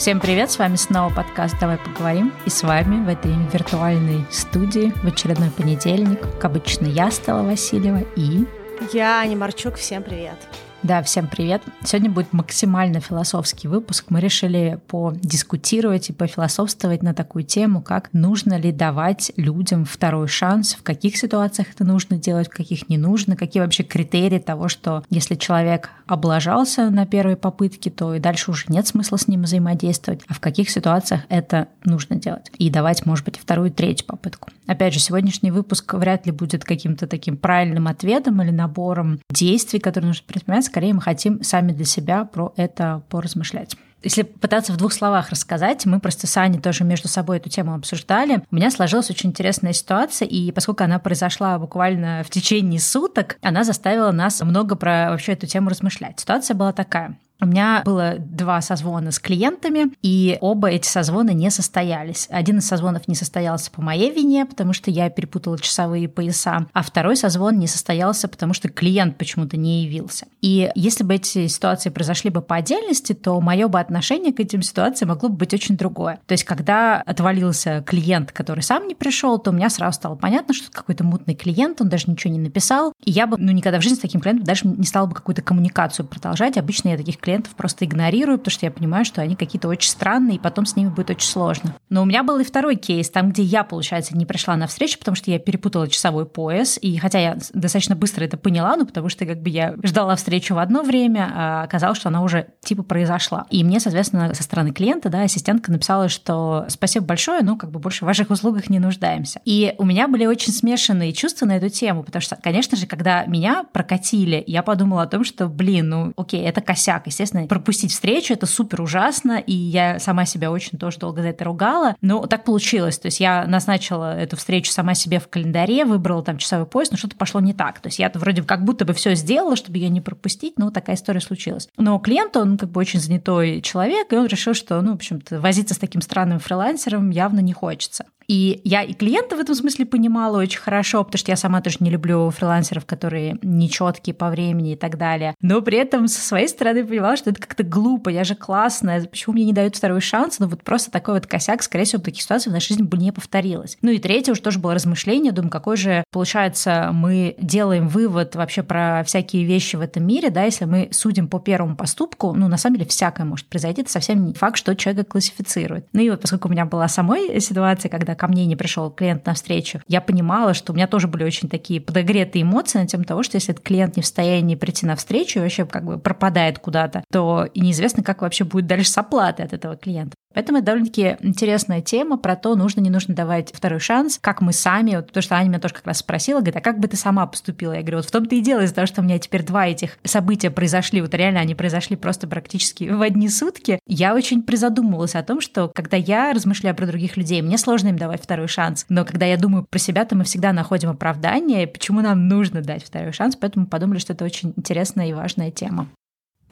Всем привет, с вами снова подкаст «Давай поговорим». И с вами в этой виртуальной студии в очередной понедельник, как обычно, я, Стала Васильева и... Я, Аня Марчук, всем привет. Да, всем привет. Сегодня будет максимально философский выпуск. Мы решили подискутировать и пофилософствовать на такую тему, как нужно ли давать людям второй шанс, в каких ситуациях это нужно делать, в каких не нужно, какие вообще критерии того, что если человек облажался на первой попытке, то и дальше уже нет смысла с ним взаимодействовать, а в каких ситуациях это нужно делать. И давать, может быть, вторую третью попытку. Опять же, сегодняшний выпуск вряд ли будет каким-то таким правильным ответом или набором действий, которые нужно предпринимать скорее мы хотим сами для себя про это поразмышлять. Если пытаться в двух словах рассказать, мы просто с Аней тоже между собой эту тему обсуждали. У меня сложилась очень интересная ситуация, и поскольку она произошла буквально в течение суток, она заставила нас много про вообще эту тему размышлять. Ситуация была такая. У меня было два созвона с клиентами, и оба эти созвона не состоялись. Один из созвонов не состоялся по моей вине, потому что я перепутала часовые пояса, а второй созвон не состоялся, потому что клиент почему-то не явился. И если бы эти ситуации произошли бы по отдельности, то мое бы отношение к этим ситуациям могло бы быть очень другое. То есть, когда отвалился клиент, который сам не пришел, то у меня сразу стало понятно, что какой-то мутный клиент, он даже ничего не написал, и я бы ну, никогда в жизни с таким клиентом даже не стала бы какую-то коммуникацию продолжать. Обычно я таких клиентов клиентов просто игнорирую, потому что я понимаю, что они какие-то очень странные, и потом с ними будет очень сложно. Но у меня был и второй кейс, там, где я, получается, не пришла на встречу, потому что я перепутала часовой пояс, и хотя я достаточно быстро это поняла, ну, потому что как бы я ждала встречу в одно время, а оказалось, что она уже типа произошла. И мне, соответственно, со стороны клиента, да, ассистентка написала, что спасибо большое, ну, как бы больше в ваших услугах не нуждаемся. И у меня были очень смешанные чувства на эту тему, потому что, конечно же, когда меня прокатили, я подумала о том, что, блин, ну, окей, это косяк, естественно, пропустить встречу, это супер ужасно, и я сама себя очень тоже долго за это ругала, но так получилось, то есть я назначила эту встречу сама себе в календаре, выбрала там часовой пояс, но что-то пошло не так, то есть я вроде как будто бы все сделала, чтобы ее не пропустить, но такая история случилась. Но клиент, он как бы очень занятой человек, и он решил, что, ну, в общем-то, возиться с таким странным фрилансером явно не хочется. И я и клиента в этом смысле понимала очень хорошо, потому что я сама тоже не люблю фрилансеров, которые нечеткие по времени и так далее. Но при этом со своей стороны понимала, что это как-то глупо, я же классная, почему мне не дают второй шанс? Ну вот просто такой вот косяк, скорее всего, в таких ситуациях в нашей жизни бы не повторилось. Ну и третье уже тоже было размышление, думаю, какой же, получается, мы делаем вывод вообще про всякие вещи в этом мире, да, если мы судим по первому поступку, ну на самом деле всякое может произойти, это совсем не факт, что человека классифицирует. Ну и вот поскольку у меня была самой ситуация, когда ко мне не пришел клиент на встречу, я понимала, что у меня тоже были очень такие подогретые эмоции на тему того, что если этот клиент не в состоянии прийти на встречу и вообще как бы пропадает куда-то, то и неизвестно, как вообще будет дальше с оплатой от этого клиента. Поэтому это довольно-таки интересная тема про то, нужно, не нужно давать второй шанс, как мы сами, вот, потому что Аня меня тоже как раз спросила, говорит, а как бы ты сама поступила? Я говорю, вот в том-то и дело из-за того, что у меня теперь два этих события произошли, вот реально они произошли просто практически в одни сутки, я очень призадумывалась о том, что когда я размышляю про других людей, мне сложно им давать второй шанс, но когда я думаю про себя, то мы всегда находим оправдание, почему нам нужно дать второй шанс, поэтому подумали, что это очень интересная и важная тема.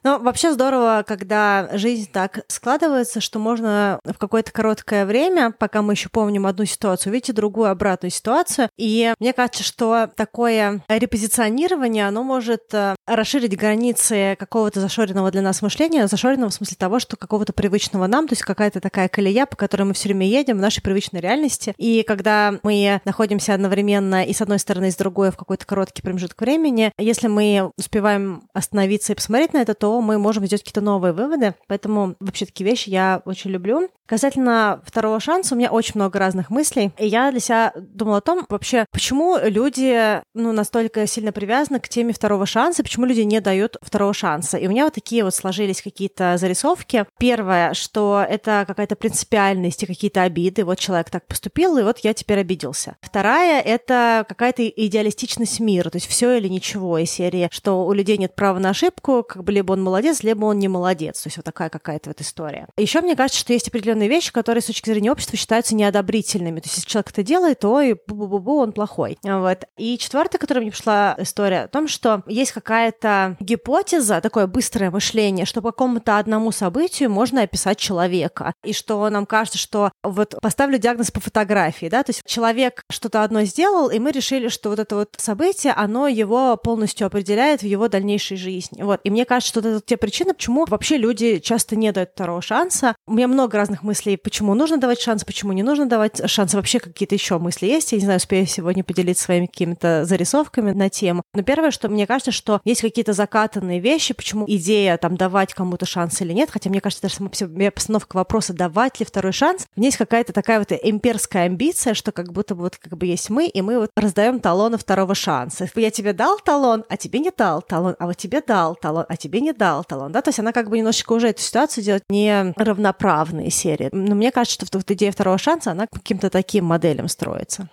Ну, вообще здорово, когда жизнь так складывается, что можно в какое-то короткое время, пока мы еще помним одну ситуацию, увидеть другую обратную ситуацию. И мне кажется, что такое репозиционирование, оно может э, расширить границы какого-то зашоренного для нас мышления, зашоренного в смысле того, что какого-то привычного нам, то есть какая-то такая колея, по которой мы все время едем в нашей привычной реальности. И когда мы находимся одновременно и с одной стороны, и с другой в какой-то короткий промежуток времени, если мы успеваем остановиться и посмотреть на это, то мы можем сделать какие-то новые выводы. Поэтому вообще такие вещи я очень люблю. Касательно второго шанса, у меня очень много разных мыслей. И я для себя думала о том, вообще, почему люди ну, настолько сильно привязаны к теме второго шанса, почему люди не дают второго шанса. И у меня вот такие вот сложились какие-то зарисовки. Первое, что это какая-то принципиальность и какие-то обиды. Вот человек так поступил, и вот я теперь обиделся. Вторая — это какая-то идеалистичность мира, то есть все или ничего из серии, что у людей нет права на ошибку, как бы либо он молодец, либо он не молодец. То есть вот такая какая-то вот история. Еще мне кажется, что есть определенные вещи, которые с точки зрения общества считаются неодобрительными. То есть, если человек это делает, то и бу-бу-бу-бу, он плохой. Вот. И четвертое, которая мне пришла история о том, что есть какая-то гипотеза, такое быстрое мышление, что по какому-то одному событию можно описать человека. И что нам кажется, что вот поставлю диагноз по фотографии, да, то есть человек что-то одно сделал, и мы решили, что вот это вот событие, оно его полностью определяет в его дальнейшей жизни. Вот. И мне кажется, что это те причины, почему вообще люди часто не дают второго шанса, У меня много разных мыслей, почему нужно давать шанс, почему не нужно давать шанс. Вообще какие-то еще мысли есть. Я не знаю, успею сегодня поделиться своими какими-то зарисовками на тему. Но первое, что мне кажется, что есть какие-то закатанные вещи, почему идея там давать кому-то шанс или нет, хотя мне кажется, даже сама постановка вопроса, давать ли второй шанс, у меня есть какая-то такая вот имперская амбиция, что как будто бы вот как бы есть мы, и мы вот раздаем талоны второго шанса. Я тебе дал талон, а тебе не дал талон, а вот тебе дал талон, а тебе не дал талон, да, то есть она как бы немножечко уже эту ситуацию делает не равноправные серии. Но мне кажется, что вот идея второго шанса, она каким-то таким моделям строится.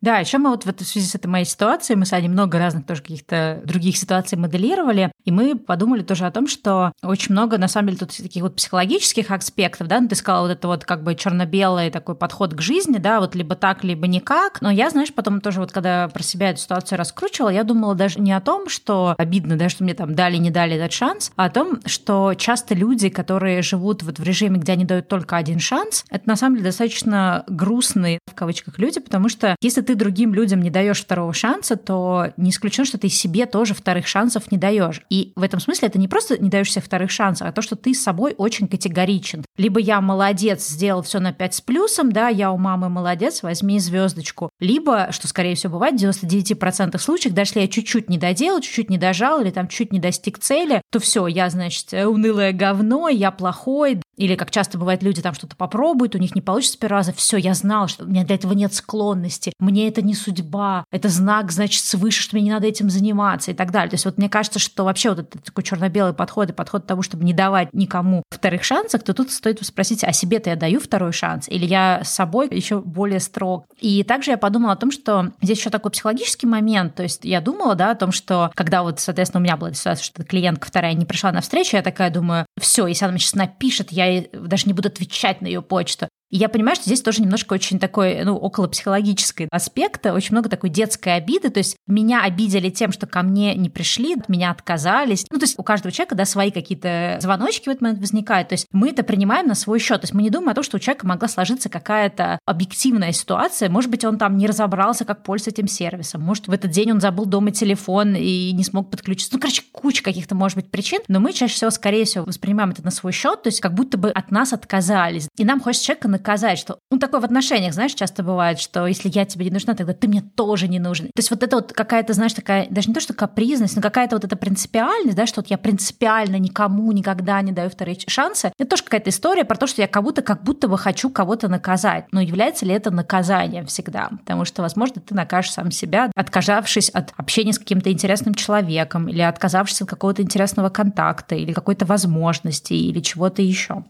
Да, еще мы вот в, связи с этой моей ситуацией, мы с Аней много разных тоже каких-то других ситуаций моделировали, и мы подумали тоже о том, что очень много, на самом деле, тут таких вот психологических аспектов, да, ну, ты сказала вот это вот как бы черно-белый такой подход к жизни, да, вот либо так, либо никак, но я, знаешь, потом тоже вот когда про себя эту ситуацию раскручивала, я думала даже не о том, что обидно, да, что мне там дали, не дали этот шанс, а о том, что часто люди, которые живут вот в режиме, где они дают только один шанс, это на самом деле достаточно грустные, в кавычках, люди, потому что если ты другим людям не даешь второго шанса, то не исключено, что ты себе тоже вторых шансов не даешь. И в этом смысле это не просто не даешь себе вторых шансов, а то, что ты с собой очень категоричен. Либо я молодец, сделал все на 5 с плюсом, да, я у мамы молодец, возьми звездочку. Либо, что скорее всего бывает в 99% случаев, даже если я чуть-чуть не доделал, чуть-чуть не дожал или там чуть не достиг цели, то все, я, значит, унылое говно, я плохой, или как часто бывает, люди там что-то попробуют, у них не получится с первого раза, все, я знал, что у меня для этого нет склонности, мне это не судьба, это знак, значит, свыше, что мне не надо этим заниматься и так далее. То есть вот мне кажется, что вообще вот этот такой черно-белый подход и подход тому, чтобы не давать никому вторых шансов, то тут стоит спросить, а себе-то я даю второй шанс, или я с собой еще более строг. И также я подумала о том, что здесь еще такой психологический момент, то есть я думала, да, о том, что когда вот, соответственно, у меня была ситуация, что клиентка вторая не пришла на встречу, я такая думаю, все, если она мне сейчас напишет, я даже не буду отвечать на ее почту. И я понимаю, что здесь тоже немножко очень такой, ну, около психологической аспекта, очень много такой детской обиды, то есть меня обидели тем, что ко мне не пришли, от меня отказались. Ну, то есть у каждого человека, да, свои какие-то звоночки в этот момент возникают, то есть мы это принимаем на свой счет, то есть мы не думаем о том, что у человека могла сложиться какая-то объективная ситуация, может быть, он там не разобрался, как пользоваться этим сервисом, может, в этот день он забыл дома телефон и не смог подключиться, ну, короче, куча каких-то, может быть, причин, но мы чаще всего, скорее всего, воспринимаем это на свой счет, то есть как будто бы от нас отказались, и нам хочется человека наказать, что... Ну, такое в отношениях, знаешь, часто бывает, что если я тебе не нужна, тогда ты мне тоже не нужен. То есть вот это вот какая-то, знаешь, такая, даже не то, что капризность, но какая-то вот эта принципиальность, да, что вот я принципиально никому никогда не даю вторые шансы. Это тоже какая-то история про то, что я будто, как будто бы хочу кого-то наказать. Но является ли это наказанием всегда? Потому что, возможно, ты накажешь сам себя, отказавшись от общения с каким-то интересным человеком или отказавшись от какого-то интересного контакта или какой-то возможности или чего-то еще.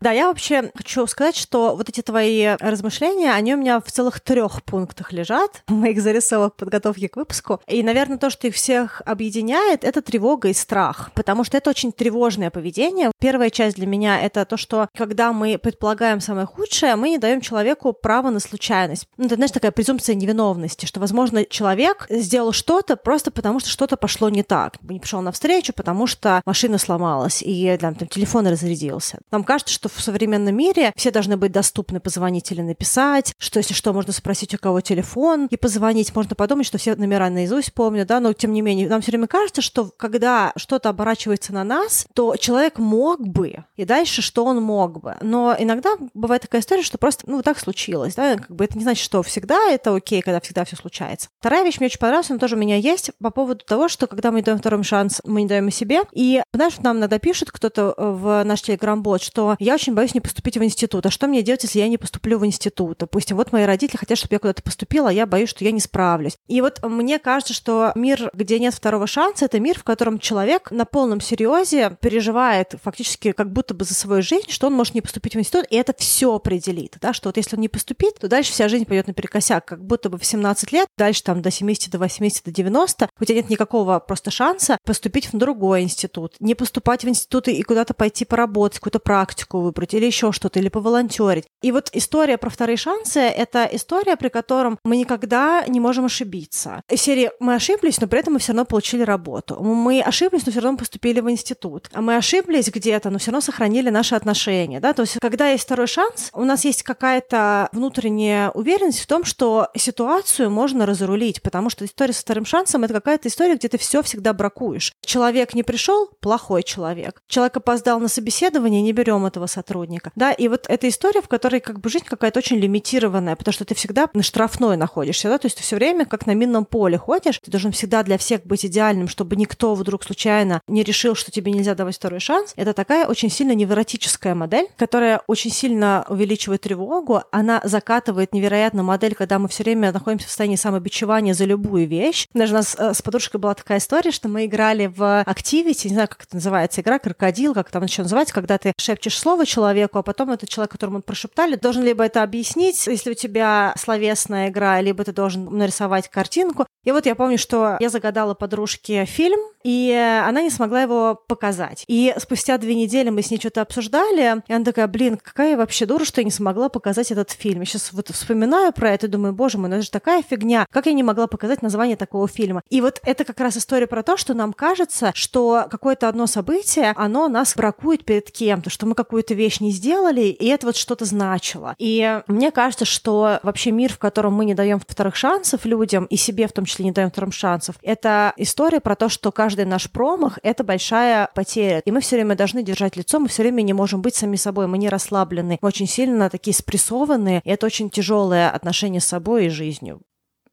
Да, я вообще хочу сказать, что вот эти твои размышления, они у меня в целых трех пунктах лежат, моих зарисовок подготовки к выпуску. И, наверное, то, что их всех объединяет, это тревога и страх, потому что это очень тревожное поведение. Первая часть для меня — это то, что когда мы предполагаем самое худшее, мы не даем человеку право на случайность. Ну, это, знаешь, такая презумпция невиновности, что, возможно, человек сделал что-то просто потому, что что-то пошло не так. Не пришел на встречу, потому что машина сломалась, и там, там телефон разрядился. Нам кажется, что в современном мире все должны быть доступны позвонить или написать, что если что, можно спросить у кого телефон и позвонить. Можно подумать, что все номера наизусть помнят, да, но тем не менее, нам все время кажется, что когда что-то оборачивается на нас, то человек мог бы, и дальше что он мог бы. Но иногда бывает такая история, что просто, ну, так случилось, да, как бы это не значит, что всегда это окей, когда всегда все случается. Вторая вещь мне очень понравилась, она тоже у меня есть по поводу того, что когда мы даем второй шанс, мы не даем и себе. И, знаешь, нам иногда пишет кто-то в наш телеграм-бот, что я очень боюсь не поступить в институт. А что мне делать, если я не поступлю в институт? Допустим, вот мои родители хотят, чтобы я куда-то поступила, а я боюсь, что я не справлюсь. И вот мне кажется, что мир, где нет второго шанса, это мир, в котором человек на полном серьезе переживает фактически как будто бы за свою жизнь, что он может не поступить в институт, и это все определит, да, что вот если он не поступит, то дальше вся жизнь пойдет наперекосяк, как будто бы в 17 лет, дальше там до 70, до 80, до 90, у тебя нет никакого просто шанса поступить в другой институт, не поступать в институты и куда-то пойти поработать, какую-то практику выбрать или еще что-то, или поволонтерить. И вот история про вторые шансы — это история, при котором мы никогда не можем ошибиться. В серии мы ошиблись, но при этом мы все равно получили работу. Мы ошиблись, но все равно поступили в институт. А мы ошиблись где-то, но все равно сохранили наши отношения. Да? То есть, когда есть второй шанс, у нас есть какая-то внутренняя уверенность в том, что ситуацию можно разрулить, потому что история со вторым шансом — это какая-то история, где ты все всегда бракуешь. Человек не пришел — плохой человек. Человек опоздал на собеседование — не берем этого сотрудника. Да, и вот эта история, в которой как бы жизнь какая-то очень лимитированная, потому что ты всегда на штрафной находишься, да, то есть ты все время как на минном поле ходишь, ты должен всегда для всех быть идеальным, чтобы никто вдруг случайно не решил, что тебе нельзя давать второй шанс. Это такая очень сильно невротическая модель, которая очень сильно увеличивает тревогу, она закатывает невероятно модель, когда мы все время находимся в состоянии самобичевания за любую вещь. Даже у нас э, с подружкой была такая история, что мы играли в Activity, не знаю, как это называется, игра крокодил, как там еще называется, когда ты шепчешь слово человеку, а потом этот человек, которому прошептали, должен либо это объяснить, если у тебя словесная игра, либо ты должен нарисовать картинку. И вот я помню, что я загадала подружке фильм, и она не смогла его показать. И спустя две недели мы с ней что-то обсуждали, и она такая, блин, какая я вообще дура, что я не смогла показать этот фильм. Я сейчас вот вспоминаю про это и думаю, боже мой, ну это же такая фигня. Как я не могла показать название такого фильма? И вот это как раз история про то, что нам кажется, что какое-то одно событие, оно нас бракует перед кем-то, что мы какую-то вещь не сделали, и это вот что-то значило. И мне кажется, что вообще мир, в котором мы не даем вторых шансов людям, и себе в том числе не даем вторых шансов, это история про то, что каждый наш промах — это большая потеря. И мы все время должны держать лицо, мы все время не можем быть сами собой, мы не расслаблены, мы очень сильно такие спрессованные, и это очень тяжелое отношение с собой и жизнью.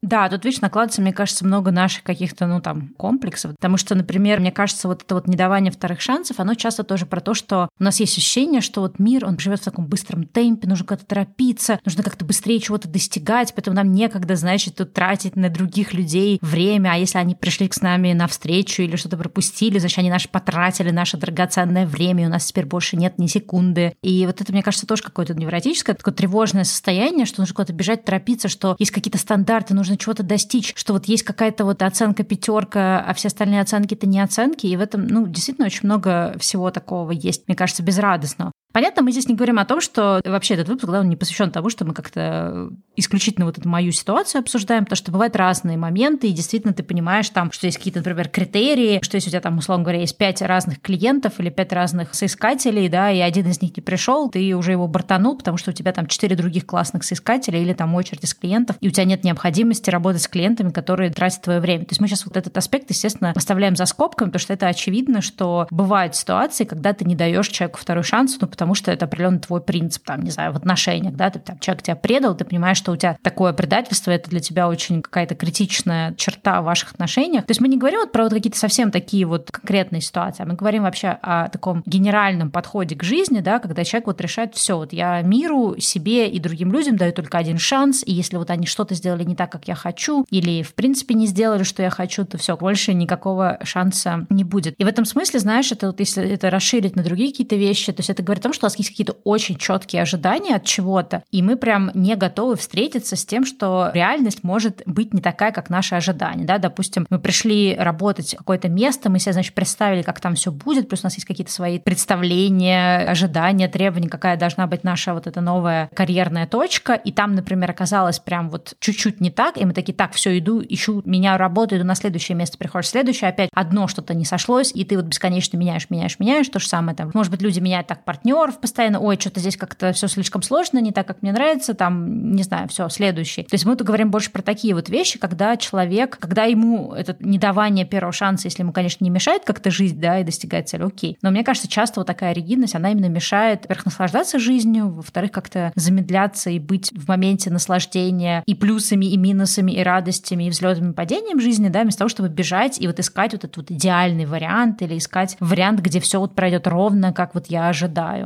Да, тут, видишь, накладывается, мне кажется, много наших каких-то, ну, там, комплексов. Потому что, например, мне кажется, вот это вот недавание вторых шансов, оно часто тоже про то, что у нас есть ощущение, что вот мир, он живет в таком быстром темпе, нужно как-то торопиться, нужно как-то быстрее чего-то достигать, поэтому нам некогда, значит, тут тратить на других людей время, а если они пришли с нами навстречу или что-то пропустили, значит, они наши потратили наше драгоценное время, и у нас теперь больше нет ни секунды. И вот это, мне кажется, тоже какое-то невротическое, такое тревожное состояние, что нужно куда-то бежать, торопиться, что есть какие-то стандарты, нужно нужно чего-то достичь, что вот есть какая-то вот оценка пятерка, а все остальные оценки это не оценки, и в этом, ну, действительно очень много всего такого есть, мне кажется, безрадостного. Понятно, мы здесь не говорим о том, что вообще этот выпуск, да, он не посвящен тому, что мы как-то исключительно вот эту мою ситуацию обсуждаем, потому что бывают разные моменты, и действительно ты понимаешь там, что есть какие-то, например, критерии, что если у тебя там, условно говоря, есть пять разных клиентов или пять разных соискателей, да, и один из них не пришел, ты уже его бортанул, потому что у тебя там четыре других классных соискателя или там очередь из клиентов, и у тебя нет необходимости работать с клиентами, которые тратят твое время. То есть мы сейчас вот этот аспект, естественно, оставляем за скобками, потому что это очевидно, что бывают ситуации, когда ты не даешь человеку второй шанс, ну, потому потому что это определенно твой принцип, там, не знаю, в отношениях, да, ты, там, человек тебя предал, ты понимаешь, что у тебя такое предательство, это для тебя очень какая-то критичная черта в ваших отношениях. То есть мы не говорим вот про вот какие-то совсем такие вот конкретные ситуации, а мы говорим вообще о таком генеральном подходе к жизни, да, когда человек вот решает все, вот я миру, себе и другим людям даю только один шанс, и если вот они что-то сделали не так, как я хочу, или в принципе не сделали, что я хочу, то все, больше никакого шанса не будет. И в этом смысле, знаешь, это вот если это расширить на другие какие-то вещи, то есть это говорит том, что у нас есть какие-то очень четкие ожидания от чего-то, и мы прям не готовы встретиться с тем, что реальность может быть не такая, как наши ожидания. Да? Допустим, мы пришли работать в какое-то место, мы себе, значит, представили, как там все будет, плюс у нас есть какие-то свои представления, ожидания, требования, какая должна быть наша вот эта новая карьерная точка, и там, например, оказалось прям вот чуть-чуть не так, и мы такие, так, все, иду, ищу, меняю работу, иду на следующее место, приходишь следующее, опять одно что-то не сошлось, и ты вот бесконечно меняешь, меняешь, меняешь, то же самое там. Может быть, люди меняют так партнер партнеров постоянно, ой, что-то здесь как-то все слишком сложно, не так, как мне нравится, там, не знаю, все, следующий. То есть мы тут говорим больше про такие вот вещи, когда человек, когда ему это недавание первого шанса, если ему, конечно, не мешает как-то жить, да, и достигать цели, окей. Но мне кажется, часто вот такая ригидность, она именно мешает, во-первых, наслаждаться жизнью, во-вторых, как-то замедляться и быть в моменте наслаждения и плюсами, и минусами, и радостями, и взлетами, и падением жизни, да, вместо того, чтобы бежать и вот искать вот этот вот идеальный вариант или искать вариант, где все вот пройдет ровно, как вот я ожидаю.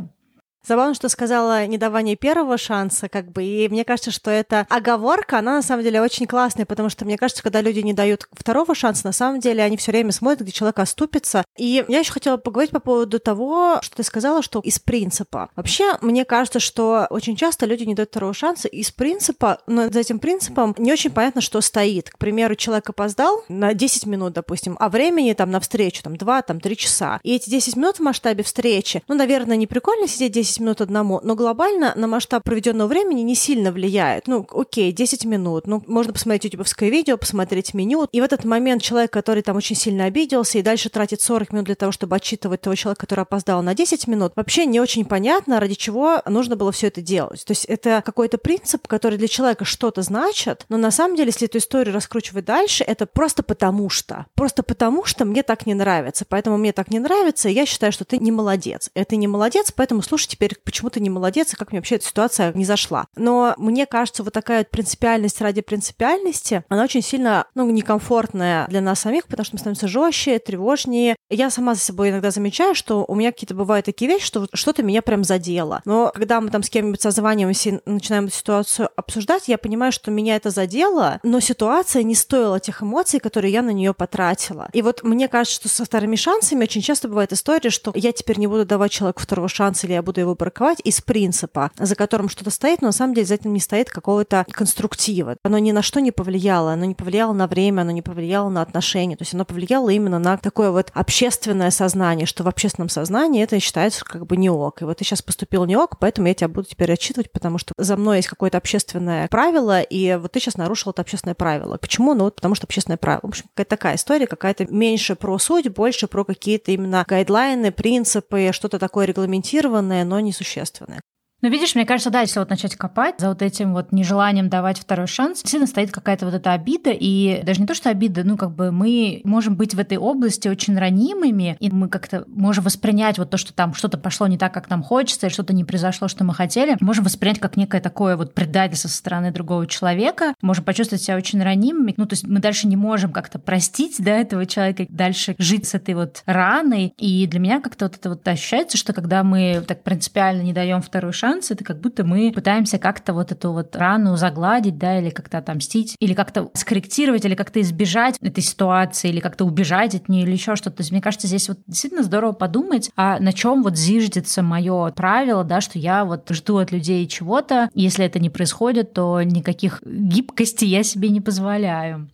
Забавно, что сказала недавание первого шанса, как бы, и мне кажется, что эта оговорка, она на самом деле очень классная, потому что мне кажется, когда люди не дают второго шанса, на самом деле они все время смотрят, где человек оступится. И я еще хотела поговорить по поводу того, что ты сказала, что из принципа. Вообще, мне кажется, что очень часто люди не дают второго шанса из принципа, но за этим принципом не очень понятно, что стоит. К примеру, человек опоздал на 10 минут, допустим, а времени там на встречу там 2, там 3 часа. И эти 10 минут в масштабе встречи, ну, наверное, не прикольно сидеть 10 10 минут одному, но глобально на масштаб проведенного времени не сильно влияет. Ну, окей, 10 минут, ну, можно посмотреть ютубовское видео, посмотреть меню, и в этот момент человек, который там очень сильно обиделся и дальше тратит 40 минут для того, чтобы отчитывать того человека, который опоздал на 10 минут, вообще не очень понятно, ради чего нужно было все это делать. То есть это какой-то принцип, который для человека что-то значит, но на самом деле, если эту историю раскручивать дальше, это просто потому что. Просто потому что мне так не нравится. Поэтому мне так не нравится, и я считаю, что ты не молодец. Это не молодец, поэтому слушайте теперь почему ты не молодец, и как мне вообще эта ситуация не зашла. Но мне кажется, вот такая вот принципиальность ради принципиальности, она очень сильно, ну, некомфортная для нас самих, потому что мы становимся жестче, тревожнее. Я сама за собой иногда замечаю, что у меня какие-то бывают такие вещи, что что-то меня прям задело. Но когда мы там с кем-нибудь созваниваемся и начинаем эту ситуацию обсуждать, я понимаю, что меня это задело, но ситуация не стоила тех эмоций, которые я на нее потратила. И вот мне кажется, что со вторыми шансами очень часто бывает история, что я теперь не буду давать человеку второго шанса, или я буду его браковать из принципа, за которым что-то стоит, но на самом деле за этим не стоит какого-то конструктива. Оно ни на что не повлияло, оно не повлияло на время, оно не повлияло на отношения, то есть оно повлияло именно на такое вот общественное сознание, что в общественном сознании это считается как бы не ок. И вот ты сейчас поступил не ок, поэтому я тебя буду теперь отчитывать, потому что за мной есть какое-то общественное правило, и вот ты сейчас нарушил это общественное правило. Почему? Ну вот потому что общественное правило. В общем, какая-то такая история, какая-то меньше про суть, больше про какие-то именно гайдлайны, принципы, что-то такое регламентированное, но несущественное. Ну, видишь, мне кажется, да, если вот начать копать за вот этим вот нежеланием давать второй шанс, действительно стоит какая-то вот эта обида, и даже не то, что обида, ну, как бы мы можем быть в этой области очень ранимыми, и мы как-то можем воспринять вот то, что там что-то пошло не так, как нам хочется, и что-то не произошло, что мы хотели, можем воспринять как некое такое вот предательство со стороны другого человека, можем почувствовать себя очень ранимыми, ну, то есть мы дальше не можем как-то простить, да, этого человека, дальше жить с этой вот раной, и для меня как-то вот это вот ощущается, что когда мы так принципиально не даем второй шанс, шанс, это как будто мы пытаемся как-то вот эту вот рану загладить, да, или как-то отомстить, или как-то скорректировать, или как-то избежать этой ситуации, или как-то убежать от нее, или еще что-то. То есть мне кажется, здесь вот действительно здорово подумать, а на чем вот зиждется мое правило, да, что я вот жду от людей чего-то, если это не происходит, то никаких гибкости я себе не позволяю.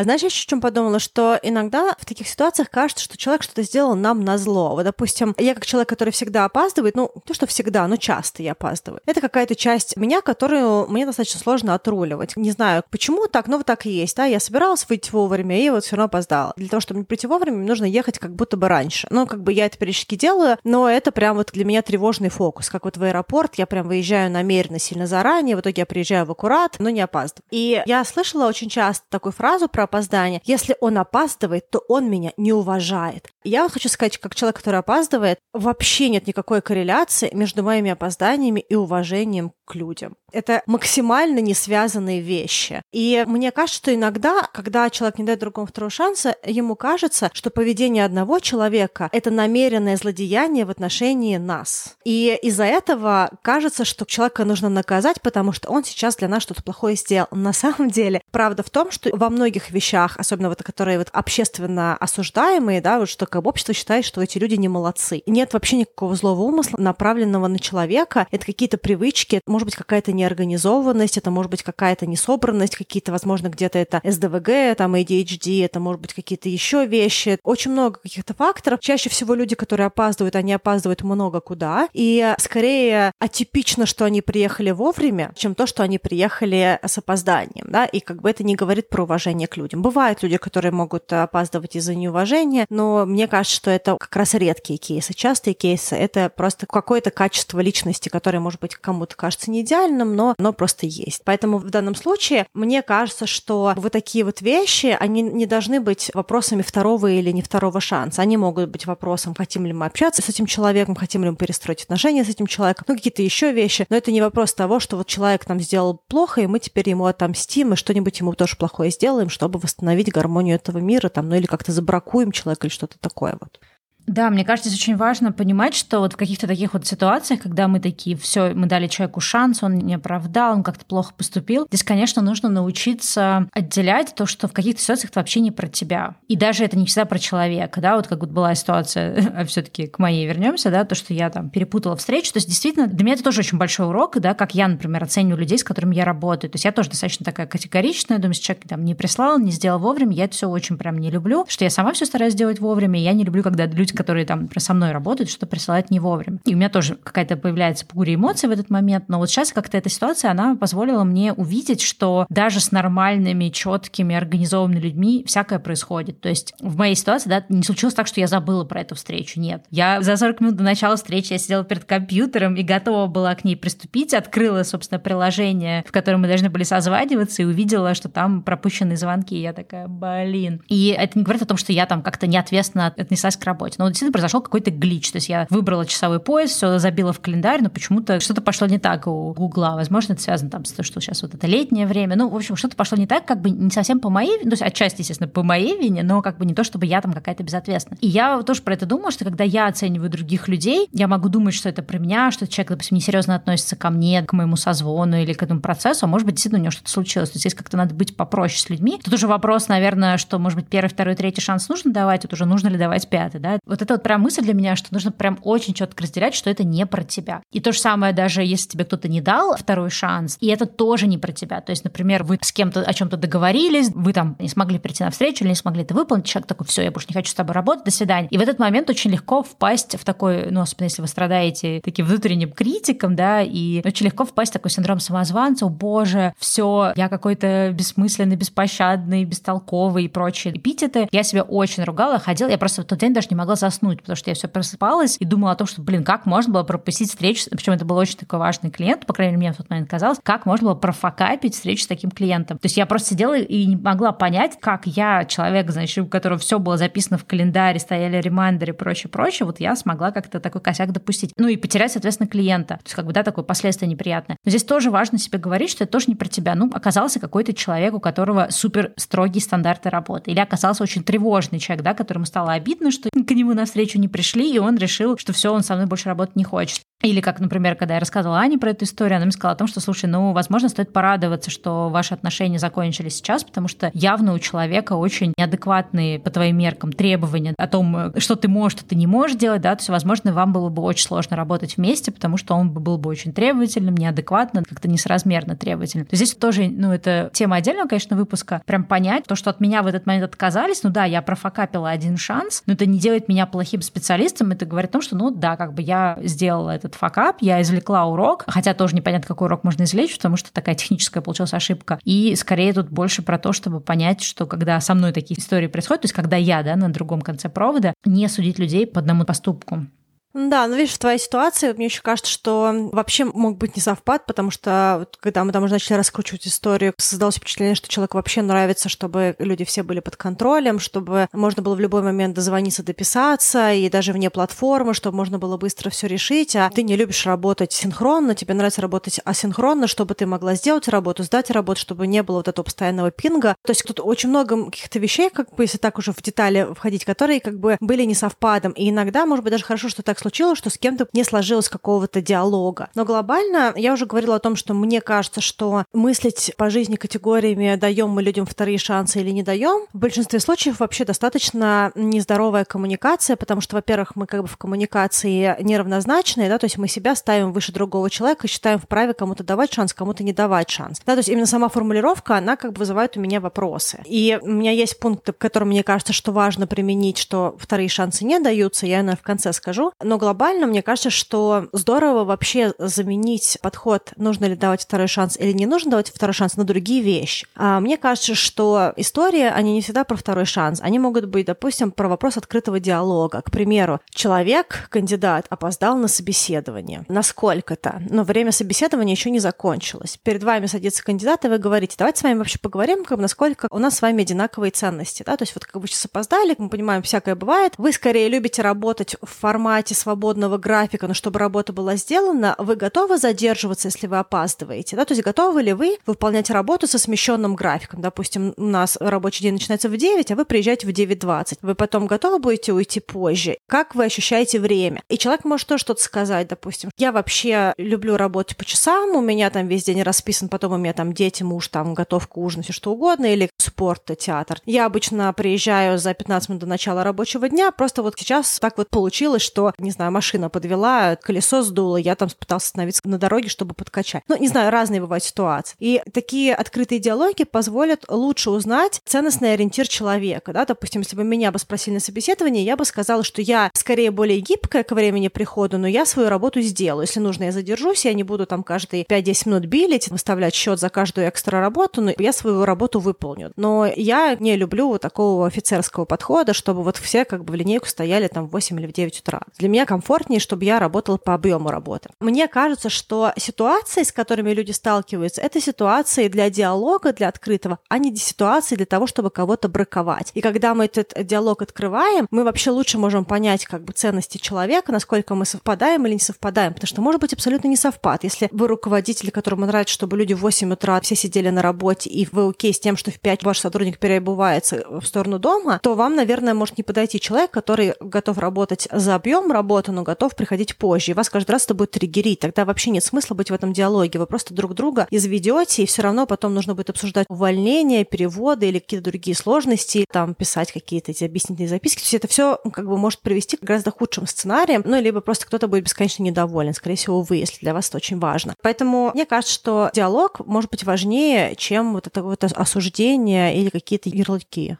А знаешь, я еще о чем подумала, что иногда в таких ситуациях кажется, что человек что-то сделал нам на зло. Вот, допустим, я как человек, который всегда опаздывает, ну, не то, что всегда, но часто я опаздываю. Это какая-то часть меня, которую мне достаточно сложно отруливать. Не знаю, почему так, но вот так и есть, да. Я собиралась выйти вовремя, и вот все равно опоздала. Для того, чтобы прийти вовремя, мне нужно ехать как будто бы раньше. Ну, как бы я это периодически делаю, но это прям вот для меня тревожный фокус. Как вот в аэропорт я прям выезжаю намеренно сильно заранее, в итоге я приезжаю в аккурат, но не опаздываю. И я слышала очень часто такую фразу про опоздание. Если он опаздывает, то он меня не уважает. Я хочу сказать, как человек, который опаздывает, вообще нет никакой корреляции между моими опозданиями и уважением к людям. Это максимально не связанные вещи. И мне кажется, что иногда, когда человек не дает другому второго шанса, ему кажется, что поведение одного человека — это намеренное злодеяние в отношении нас. И из-за этого кажется, что человека нужно наказать, потому что он сейчас для нас что-то плохое сделал. На самом деле, правда в том, что во многих вещах, особенно вот которые вот общественно осуждаемые, да, вот что как общество считает, что эти люди не молодцы. Нет вообще никакого злого умысла, направленного на человека. Это какие-то привычки, может быть, какая-то неорганизованность, это может быть какая-то несобранность, какие-то, возможно, где-то это СДВГ, там ADHD, это может быть какие-то еще вещи. Очень много каких-то факторов. Чаще всего люди, которые опаздывают, они опаздывают много куда. И скорее атипично, что они приехали вовремя, чем то, что они приехали с опозданием, да, и как бы это не говорит про уважение к людям. Бывают люди, которые могут опаздывать из-за неуважения, но мне кажется, что это как раз редкие кейсы. Частые кейсы — это просто какое-то качество личности, которое, может быть, кому-то кажется не идеальным, но оно просто есть. Поэтому в данном случае мне кажется, что вот такие вот вещи, они не должны быть вопросами второго или не второго шанса. Они могут быть вопросом, хотим ли мы общаться с этим человеком, хотим ли мы перестроить отношения с этим человеком, ну, какие-то еще вещи. Но это не вопрос того, что вот человек нам сделал плохо, и мы теперь ему отомстим, и что-нибудь ему тоже плохое сделаем, чтобы восстановить гармонию этого мира, там, ну, или как-то забракуем человека или что-то такое вот. Да, мне кажется, здесь очень важно понимать, что вот в каких-то таких вот ситуациях, когда мы такие, все, мы дали человеку шанс, он не оправдал, он как-то плохо поступил, здесь, конечно, нужно научиться отделять то, что в каких-то ситуациях это вообще не про тебя. И даже это не всегда про человека, да, вот как вот была ситуация, а все-таки к моей вернемся, да, то, что я там перепутала встречу. То есть, действительно, для меня это тоже очень большой урок, да, как я, например, оцениваю людей, с которыми я работаю. То есть я тоже достаточно такая категоричная, думаю, если человек там не прислал, не сделал вовремя, я это все очень прям не люблю, что я сама все стараюсь сделать вовремя, я не люблю, когда люди, которые там со мной работают, что присылают не вовремя. И у меня тоже какая-то появляется буря эмоций в этот момент, но вот сейчас как-то эта ситуация, она позволила мне увидеть, что даже с нормальными, четкими, организованными людьми всякое происходит. То есть в моей ситуации, да, не случилось так, что я забыла про эту встречу, нет. Я за 40 минут до начала встречи я сидела перед компьютером и готова была к ней приступить, открыла, собственно, приложение, в котором мы должны были созваниваться, и увидела, что там пропущенные звонки. Я такая, блин. И это не говорит о том, что я там как-то неответственно отнеслась к работе. Но действительно произошел какой-то глич. То есть я выбрала часовой пояс, все забила в календарь, но почему-то что-то пошло не так у Гугла. Возможно, это связано там с тем, что сейчас вот это летнее время. Ну, в общем, что-то пошло не так, как бы не совсем по моей, то есть отчасти, естественно, по моей вине, но как бы не то, чтобы я там какая-то безответственная. И я тоже про это думала, что когда я оцениваю других людей, я могу думать, что это про меня, что человек, допустим, несерьезно относится ко мне, к моему созвону или к этому процессу, а может быть, действительно у него что-то случилось. То есть здесь как-то надо быть попроще с людьми. Тут уже вопрос, наверное, что, может быть, первый, второй, третий шанс нужно давать, тут уже нужно ли давать пятый, да. Вот это вот прям мысль для меня, что нужно прям очень четко разделять, что это не про тебя. И то же самое даже если тебе кто-то не дал второй шанс, и это тоже не про тебя. То есть, например, вы с кем-то о чем-то договорились, вы там не смогли прийти на встречу или не смогли это выполнить, человек такой, все, я больше не хочу с тобой работать, до свидания. И в этот момент очень легко впасть в такой, ну, особенно если вы страдаете таким внутренним критиком, да, и очень легко впасть в такой синдром самозванца, о боже, все, я какой-то бессмысленный, беспощадный, бестолковый и прочие эпитеты. Я себя очень ругала, ходила, я просто в тот день даже не могла заснуть, потому что я все просыпалась и думала о том, что, блин, как можно было пропустить встречу, причем это был очень такой важный клиент, по крайней мере, мне в тот момент казалось, как можно было профокапить встречу с таким клиентом. То есть я просто сидела и не могла понять, как я, человек, значит, у которого все было записано в календаре, стояли ремайдеры и прочее, прочее, вот я смогла как-то такой косяк допустить. Ну и потерять, соответственно, клиента. То есть как бы, да, такое последствие неприятное. Но здесь тоже важно себе говорить, что это тоже не про тебя. Ну, оказался какой-то человек, у которого супер строгие стандарты работы. Или оказался очень тревожный человек, да, которому стало обидно, что к нему навстречу не пришли, и он решил, что все, он со мной больше работать не хочет. Или как, например, когда я рассказывала Ане про эту историю, она мне сказала о том, что, слушай, ну, возможно, стоит порадоваться, что ваши отношения закончились сейчас, потому что явно у человека очень неадекватные по твоим меркам требования о том, что ты можешь, что ты не можешь делать, да, то есть, возможно, вам было бы очень сложно работать вместе, потому что он был бы очень требовательным, неадекватным, как-то несоразмерно требовательным. То здесь тоже, ну, это тема отдельного, конечно, выпуска, прям понять, то, что от меня в этот момент отказались, ну да, я профокапила один шанс, но это не делает меня плохим специалистом, это говорит о том, что, ну да, как бы я сделала этот факап, я извлекла урок, хотя тоже непонятно, какой урок можно извлечь, потому что такая техническая получилась ошибка. И скорее тут больше про то, чтобы понять, что когда со мной такие истории происходят, то есть когда я, да, на другом конце провода, не судить людей по одному поступку. Да, ну видишь, в твоей ситуации мне еще кажется, что вообще мог быть не совпад, потому что вот, когда мы там уже начали раскручивать историю, создалось впечатление, что человеку вообще нравится, чтобы люди все были под контролем, чтобы можно было в любой момент дозвониться, дописаться, и даже вне платформы, чтобы можно было быстро все решить, а ты не любишь работать синхронно, тебе нравится работать асинхронно, чтобы ты могла сделать работу, сдать работу, чтобы не было вот этого постоянного пинга. То есть тут очень много каких-то вещей, как бы, если так уже в детали входить, которые как бы были не совпадом. И иногда, может быть, даже хорошо, что так случилось, что с кем-то не сложилось какого-то диалога. Но глобально я уже говорила о том, что мне кажется, что мыслить по жизни категориями даем мы людям вторые шансы или не даем, в большинстве случаев вообще достаточно нездоровая коммуникация, потому что, во-первых, мы как бы в коммуникации неравнозначные, да, то есть мы себя ставим выше другого человека, считаем вправе кому-то давать шанс, кому-то не давать шанс. Да, то есть именно сама формулировка, она как бы вызывает у меня вопросы. И у меня есть пункты, которые мне кажется, что важно применить, что вторые шансы не даются, я, наверное, в конце скажу. Но глобально, мне кажется, что здорово вообще заменить подход, нужно ли давать второй шанс или не нужно давать второй шанс, на другие вещи. А мне кажется, что истории, они не всегда про второй шанс. Они могут быть, допустим, про вопрос открытого диалога. К примеру, человек, кандидат, опоздал на собеседование. Насколько-то? Но время собеседования еще не закончилось. Перед вами садится кандидат, и вы говорите, давайте с вами вообще поговорим, как, насколько у нас с вами одинаковые ценности. Да? То есть вот как бы сейчас опоздали, мы понимаем, всякое бывает. Вы скорее любите работать в формате свободного графика, но чтобы работа была сделана, вы готовы задерживаться, если вы опаздываете? Да? То есть готовы ли вы выполнять работу со смещенным графиком? Допустим, у нас рабочий день начинается в 9, а вы приезжаете в 9.20. Вы потом готовы будете уйти позже? Как вы ощущаете время? И человек может тоже что-то сказать, допустим. Я вообще люблю работать по часам, у меня там весь день расписан, потом у меня там дети, муж, там готовка, ужин, все что угодно, или спорт, театр. Я обычно приезжаю за 15 минут до начала рабочего дня, просто вот сейчас так вот получилось, что, не знаю, машина подвела, колесо сдуло, я там пытался остановиться на дороге, чтобы подкачать. Ну, не знаю, разные бывают ситуации. И такие открытые диалоги позволят лучше узнать ценностный ориентир человека, да, допустим, если бы меня бы спросили на собеседовании, я бы сказала, что я скорее более гибкая к времени прихода, но я свою работу сделаю. Если нужно, я задержусь, я не буду там каждые 5-10 минут билить, выставлять счет за каждую экстра работу, но я свою работу выполню. Но я не люблю вот такого офицерского подхода, чтобы вот все как бы в линейку стояли там в 8 или в 9 утра. Для меня мне комфортнее, чтобы я работала по объему работы. Мне кажется, что ситуации, с которыми люди сталкиваются, это ситуации для диалога, для открытого, а не ситуации для того, чтобы кого-то браковать. И когда мы этот диалог открываем, мы вообще лучше можем понять как бы ценности человека, насколько мы совпадаем или не совпадаем, потому что может быть абсолютно не совпад. Если вы руководитель, которому нравится, чтобы люди в 8 утра все сидели на работе, и вы окей с тем, что в 5 ваш сотрудник переобувается в сторону дома, то вам, наверное, может не подойти человек, который готов работать за объем работы, но готов приходить позже. И вас каждый раз это будет триггерить. Тогда вообще нет смысла быть в этом диалоге. Вы просто друг друга изведете, и все равно потом нужно будет обсуждать увольнение, переводы или какие-то другие сложности, там писать какие-то эти объяснительные записки. То есть это все как бы может привести к гораздо худшим сценариям, ну, либо просто кто-то будет бесконечно недоволен, скорее всего, вы, если для вас это очень важно. Поэтому мне кажется, что диалог может быть важнее, чем вот это вот осуждение или какие-то ярлыки.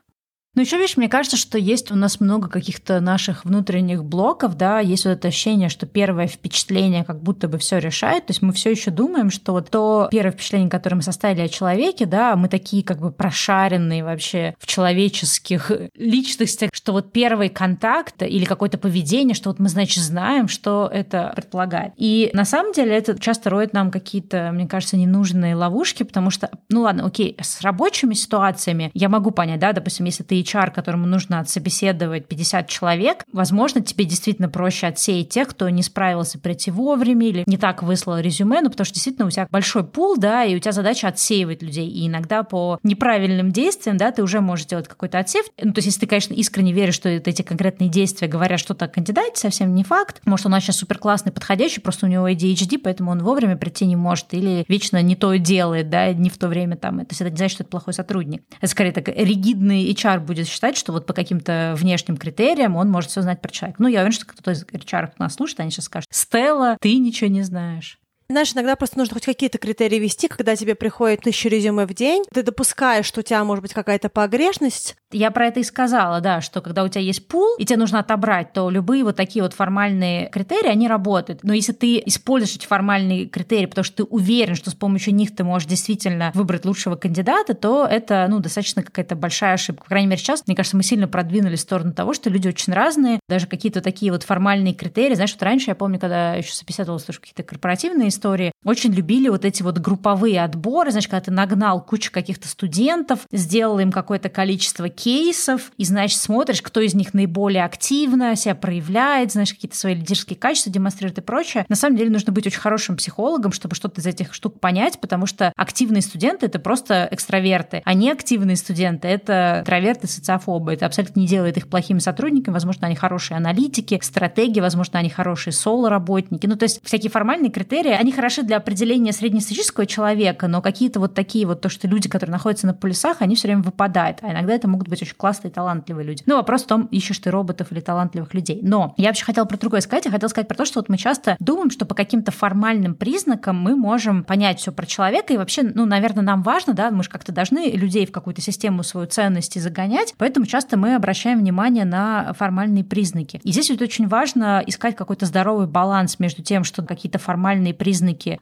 Ну, еще, видишь, мне кажется, что есть у нас много каких-то наших внутренних блоков, да, есть вот это ощущение, что первое впечатление как будто бы все решает, то есть мы все еще думаем, что вот то первое впечатление, которое мы составили о человеке, да, мы такие как бы прошаренные вообще в человеческих личностях, что вот первый контакт или какое-то поведение, что вот мы, значит, знаем, что это предполагает. И на самом деле это часто роет нам какие-то, мне кажется, ненужные ловушки, потому что, ну ладно, окей, с рабочими ситуациями я могу понять, да, допустим, если ты HR, которому нужно отсобеседовать 50 человек, возможно, тебе действительно проще отсеять тех, кто не справился прийти вовремя или не так выслал резюме, ну, потому что действительно у тебя большой пул, да, и у тебя задача отсеивать людей. И иногда по неправильным действиям, да, ты уже можешь сделать какой-то отсев. Ну, то есть, если ты, конечно, искренне веришь, что эти конкретные действия говорят что-то о кандидате, совсем не факт. Может, он сейчас супер классный, подходящий, просто у него ADHD, поэтому он вовремя прийти не может или вечно не то делает, да, не в то время там. То есть это не значит, что это плохой сотрудник. Это скорее так ригидный HR будет считать, что вот по каким-то внешним критериям он может все знать про человека. Ну, я уверена, что кто-то из HR нас слушает, они сейчас скажут, Стелла, ты ничего не знаешь. Знаешь, иногда просто нужно хоть какие-то критерии вести, когда тебе приходит тысяча резюме в день, ты допускаешь, что у тебя может быть какая-то погрешность. Я про это и сказала, да, что когда у тебя есть пул, и тебе нужно отобрать, то любые вот такие вот формальные критерии, они работают. Но если ты используешь эти формальные критерии, потому что ты уверен, что с помощью них ты можешь действительно выбрать лучшего кандидата, то это, ну, достаточно какая-то большая ошибка. По крайней мере, сейчас, мне кажется, мы сильно продвинули в сторону того, что люди очень разные, даже какие-то такие вот формальные критерии. Знаешь, вот раньше, я помню, когда еще собеседовалась тоже какие-то корпоративные истории, очень любили вот эти вот групповые отборы, значит, когда ты нагнал кучу каких-то студентов, сделал им какое-то количество кейсов, и, значит, смотришь, кто из них наиболее активно себя проявляет, знаешь, какие-то свои лидерские качества демонстрирует и прочее. На самом деле нужно быть очень хорошим психологом, чтобы что-то из этих штук понять, потому что активные студенты — это просто экстраверты, а неактивные студенты — это интроверты, социофобы. Это абсолютно не делает их плохими сотрудниками. Возможно, они хорошие аналитики, стратеги, возможно, они хорошие соло-работники. Ну, то есть всякие формальные критерии, они хороши для определения среднестатистического человека, но какие-то вот такие вот, то, что люди, которые находятся на полюсах, они все время выпадают. А иногда это могут быть очень классные, талантливые люди. Ну, вопрос в том, ищешь ты роботов или талантливых людей. Но я вообще хотела про другое сказать. Я хотела сказать про то, что вот мы часто думаем, что по каким-то формальным признакам мы можем понять все про человека. И вообще, ну, наверное, нам важно, да, мы же как-то должны людей в какую-то систему свою ценности загонять. Поэтому часто мы обращаем внимание на формальные признаки. И здесь вот очень важно искать какой-то здоровый баланс между тем, что какие-то формальные признаки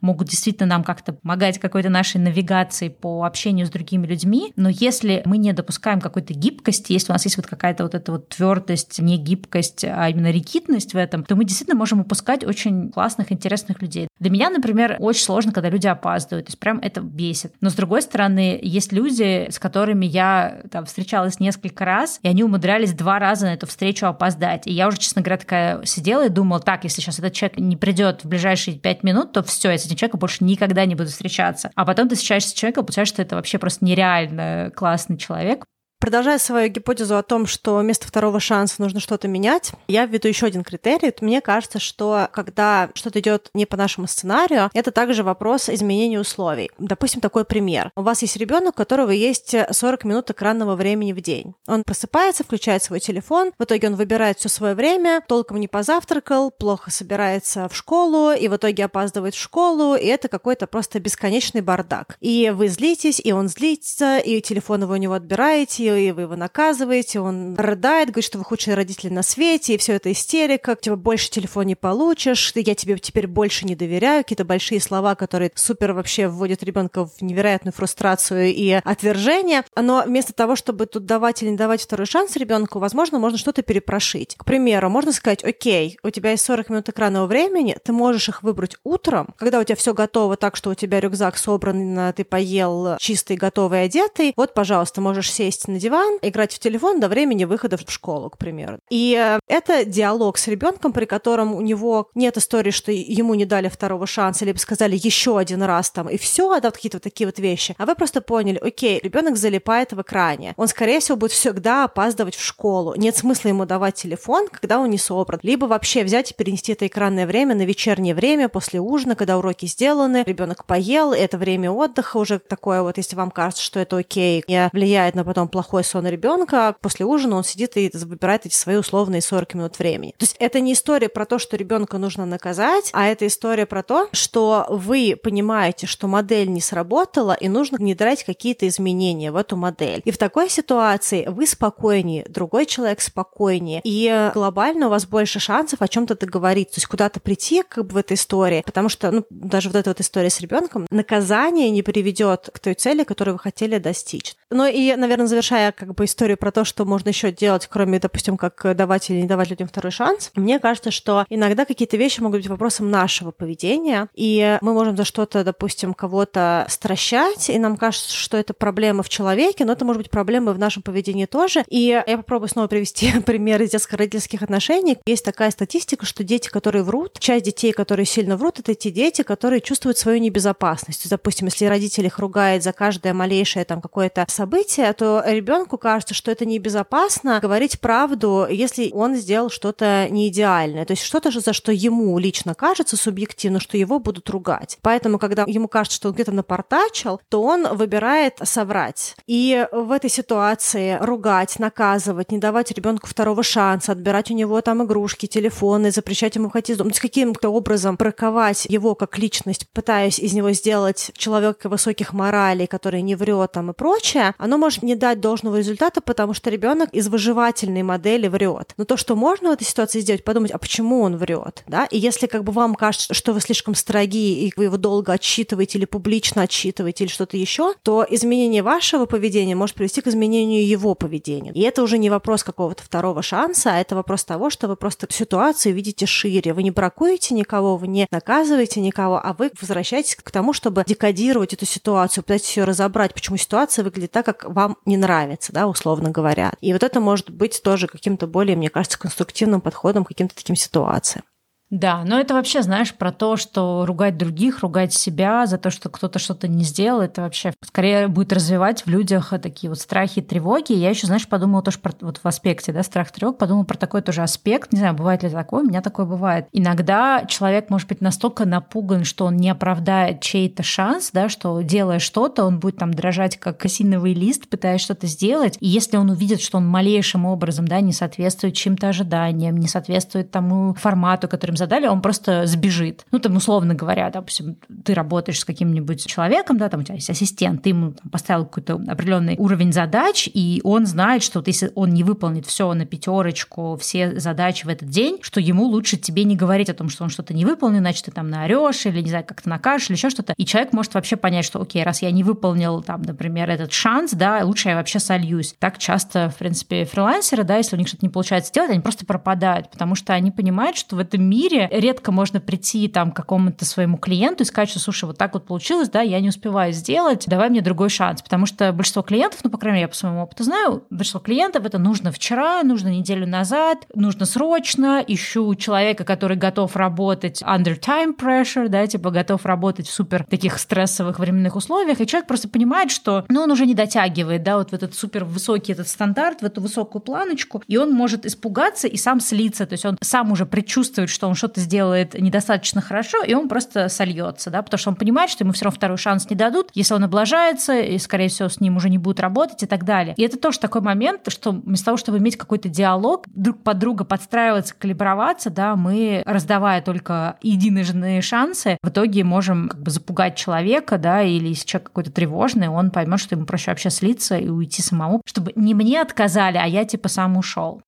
могут действительно нам как-то помогать какой-то нашей навигации по общению с другими людьми. Но если мы не допускаем какой-то гибкости, если у нас есть вот какая-то вот эта вот твердость, не гибкость, а именно рекитность в этом, то мы действительно можем упускать очень классных, интересных людей. Для меня, например, очень сложно, когда люди опаздывают. То есть прям это бесит. Но с другой стороны, есть люди, с которыми я там встречалась несколько раз, и они умудрялись два раза на эту встречу опоздать. И я уже, честно говоря, такая сидела и думала, так, если сейчас этот человек не придет в ближайшие пять минут, то все, я с этим человеком больше никогда не буду встречаться. А потом ты встречаешься с человеком, получаешь, что это вообще просто нереально классный человек. Продолжая свою гипотезу о том, что вместо второго шанса нужно что-то менять, я введу еще один критерий. Мне кажется, что когда что-то идет не по нашему сценарию, это также вопрос изменения условий. Допустим, такой пример. У вас есть ребенок, у которого есть 40 минут экранного времени в день. Он просыпается, включает свой телефон, в итоге он выбирает все свое время, толком не позавтракал, плохо собирается в школу, и в итоге опаздывает в школу, и это какой-то просто бесконечный бардак. И вы злитесь, и он злится, и телефон его у него отбираете, и вы его наказываете, он рыдает, говорит, что вы худшие родители на свете, и все это истерика, типа больше телефон не получишь, я тебе теперь больше не доверяю, какие-то большие слова, которые супер вообще вводят ребенка в невероятную фрустрацию и отвержение. Но вместо того, чтобы тут давать или не давать второй шанс ребенку, возможно, можно что-то перепрошить. К примеру, можно сказать, окей, у тебя есть 40 минут экранного времени, ты можешь их выбрать утром, когда у тебя все готово так, что у тебя рюкзак собран, ты поел чистый, готовый, одетый. Вот, пожалуйста, можешь сесть на диван, играть в телефон до времени выхода в школу, к примеру. И э, это диалог с ребенком, при котором у него нет истории, что ему не дали второго шанса, либо сказали еще один раз там, и все, да, какие-то вот такие вот вещи. А вы просто поняли, окей, ребенок залипает в экране. Он, скорее всего, будет всегда опаздывать в школу. Нет смысла ему давать телефон, когда он не собран. Либо вообще взять и перенести это экранное время на вечернее время после ужина, когда уроки сделаны, ребенок поел, это время отдыха уже такое вот, если вам кажется, что это окей, не влияет на потом плохой сон ребенка, после ужина он сидит и выбирает эти свои условные 40 минут времени. То есть это не история про то, что ребенка нужно наказать, а это история про то, что вы понимаете, что модель не сработала, и нужно внедрять какие-то изменения в эту модель. И в такой ситуации вы спокойнее, другой человек спокойнее, и глобально у вас больше шансов о чем-то договориться, то есть куда-то прийти как бы в этой истории, потому что ну, даже вот эта вот история с ребенком, наказание не приведет к той цели, которую вы хотели достичь. Ну и, наверное, завершая как бы историю про то, что можно еще делать, кроме, допустим, как давать или не давать людям второй шанс, мне кажется, что иногда какие-то вещи могут быть вопросом нашего поведения, и мы можем за что-то, допустим, кого-то стращать, и нам кажется, что это проблема в человеке, но это может быть проблема в нашем поведении тоже. И я попробую снова привести пример из детско-родительских отношений. Есть такая статистика, что дети, которые врут, часть детей, которые сильно врут, это те дети, которые чувствуют свою небезопасность. Допустим, если родитель их ругает за каждое малейшее там какое-то событие, то ребенку кажется, что это небезопасно говорить правду, если он сделал что-то не идеальное. То есть что-то же, за что ему лично кажется субъективно, что его будут ругать. Поэтому, когда ему кажется, что он где-то напортачил, то он выбирает соврать. И в этой ситуации ругать, наказывать, не давать ребенку второго шанса, отбирать у него там игрушки, телефоны, запрещать ему ходить из дома, каким-то образом браковать его как личность, пытаясь из него сделать человека высоких моралей, который не врет там и прочее, оно может не дать должного результата, потому что ребенок из выживательной модели врет. Но то, что можно в этой ситуации сделать, подумать, а почему он врет, да? И если как бы вам кажется, что вы слишком строги и вы его долго отчитываете или публично отчитываете или что-то еще, то изменение вашего поведения может привести к изменению его поведения. И это уже не вопрос какого-то второго шанса, а это вопрос того, что вы просто ситуацию видите шире. Вы не бракуете никого, вы не наказываете никого, а вы возвращаетесь к тому, чтобы декодировать эту ситуацию, пытаетесь ее разобрать, почему ситуация выглядит так, как вам не нравится, да, условно говоря. И вот это может быть тоже каким-то более, мне кажется, конструктивным подходом к каким-то таким ситуациям. Да, но это вообще, знаешь, про то, что ругать других, ругать себя за то, что кто-то что-то не сделал, это вообще скорее будет развивать в людях такие вот страхи, тревоги. Я еще, знаешь, подумала тоже про, вот в аспекте, да, страх, тревог, подумала про такой тоже аспект. Не знаю, бывает ли такое, у меня такое бывает. Иногда человек может быть настолько напуган, что он не оправдает чей-то шанс, да, что делая что-то, он будет там дрожать как осиновый лист, пытаясь что-то сделать. И если он увидит, что он малейшим образом, да, не соответствует чьим-то ожиданиям, не соответствует тому формату, которым задали, он просто сбежит. Ну, там, условно говоря, допустим, ты работаешь с каким-нибудь человеком, да, там у тебя есть ассистент, ты ему там, поставил какой-то определенный уровень задач, и он знает, что вот если он не выполнит все на пятерочку, все задачи в этот день, что ему лучше тебе не говорить о том, что он что-то не выполнил, значит, ты там наорешь или, не знаю, как-то накажешь или еще что-то. И человек может вообще понять, что, окей, раз я не выполнил, там, например, этот шанс, да, лучше я вообще сольюсь. Так часто, в принципе, фрилансеры, да, если у них что-то не получается сделать, они просто пропадают, потому что они понимают, что в этом мире мире редко можно прийти там к какому-то своему клиенту и сказать, что, слушай, вот так вот получилось, да, я не успеваю сделать, давай мне другой шанс. Потому что большинство клиентов, ну, по крайней мере, я по своему опыту знаю, большинство клиентов это нужно вчера, нужно неделю назад, нужно срочно, ищу человека, который готов работать under time pressure, да, типа готов работать в супер таких стрессовых временных условиях, и человек просто понимает, что, ну, он уже не дотягивает, да, вот в этот супер высокий этот стандарт, в эту высокую планочку, и он может испугаться и сам слиться, то есть он сам уже предчувствует, что он что-то сделает недостаточно хорошо, и он просто сольется, да, потому что он понимает, что ему все равно второй шанс не дадут, если он облажается, и, скорее всего, с ним уже не будут работать и так далее. И это тоже такой момент, что вместо того, чтобы иметь какой-то диалог, друг под друга подстраиваться, калиброваться, да, мы, раздавая только единожды шансы, в итоге можем как бы запугать человека, да, или если человек какой-то тревожный, он поймет, что ему проще вообще слиться и уйти самому, чтобы не мне отказали, а я типа сам ушел.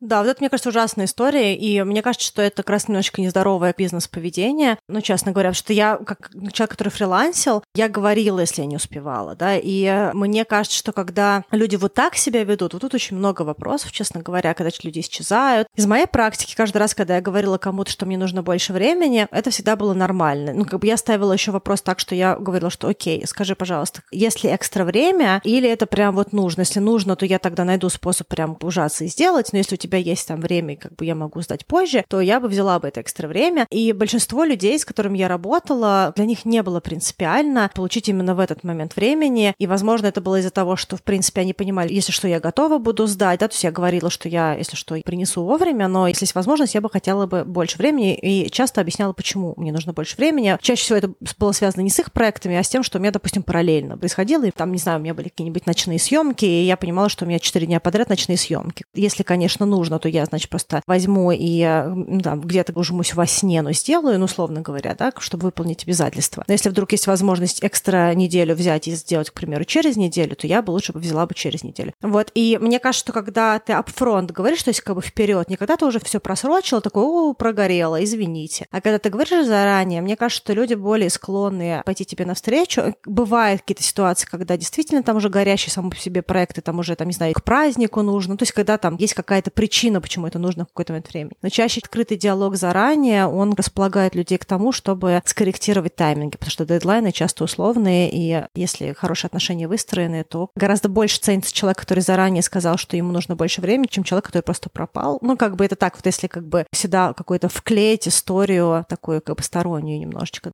Да, вот это, мне кажется, ужасная история, и мне кажется, что это как раз немножечко нездоровое бизнес-поведение. Ну, честно говоря, что я, как человек, который фрилансил, я говорила, если я не успевала, да, и мне кажется, что когда люди вот так себя ведут, вот тут очень много вопросов, честно говоря, когда люди исчезают. Из моей практики, каждый раз, когда я говорила кому-то, что мне нужно больше времени, это всегда было нормально. Ну, как бы я ставила еще вопрос так, что я говорила, что окей, скажи, пожалуйста, если экстра время, или это прям вот нужно? Если нужно, то я тогда найду способ прям ужаться и сделать, но если у тебя тебя есть там время, как бы я могу сдать позже, то я бы взяла бы это экстра время. И большинство людей, с которыми я работала, для них не было принципиально получить именно в этот момент времени. И, возможно, это было из-за того, что, в принципе, они понимали, если что, я готова буду сдать, да, то есть я говорила, что я, если что, принесу вовремя, но если есть возможность, я бы хотела бы больше времени, и часто объясняла, почему мне нужно больше времени. Чаще всего это было связано не с их проектами, а с тем, что у меня, допустим, параллельно происходило, и там, не знаю, у меня были какие-нибудь ночные съемки, и я понимала, что у меня 4 дня подряд ночные съемки. Если, конечно, нужно, то я, значит, просто возьму и да, где-то ужмусь во сне, но сделаю, ну, условно говоря, да, чтобы выполнить обязательства. Но если вдруг есть возможность экстра неделю взять и сделать, к примеру, через неделю, то я бы лучше бы взяла бы через неделю. Вот, и мне кажется, что когда ты upfront говоришь, то есть как бы вперед, не когда ты уже все просрочила, такой, о, прогорело, извините. А когда ты говоришь заранее, мне кажется, что люди более склонны пойти тебе навстречу. Бывают какие-то ситуации, когда действительно там уже горящие сам по себе проекты, там уже, там, не знаю, к празднику нужно, то есть когда там есть какая-то причина, почему это нужно в какой-то момент времени. Но чаще открытый диалог заранее, он располагает людей к тому, чтобы скорректировать тайминги, потому что дедлайны часто условные, и если хорошие отношения выстроены, то гораздо больше ценится человек, который заранее сказал, что ему нужно больше времени, чем человек, который просто пропал. Ну, как бы это так, вот если как бы всегда какой-то вклеить историю такую как бы стороннюю немножечко.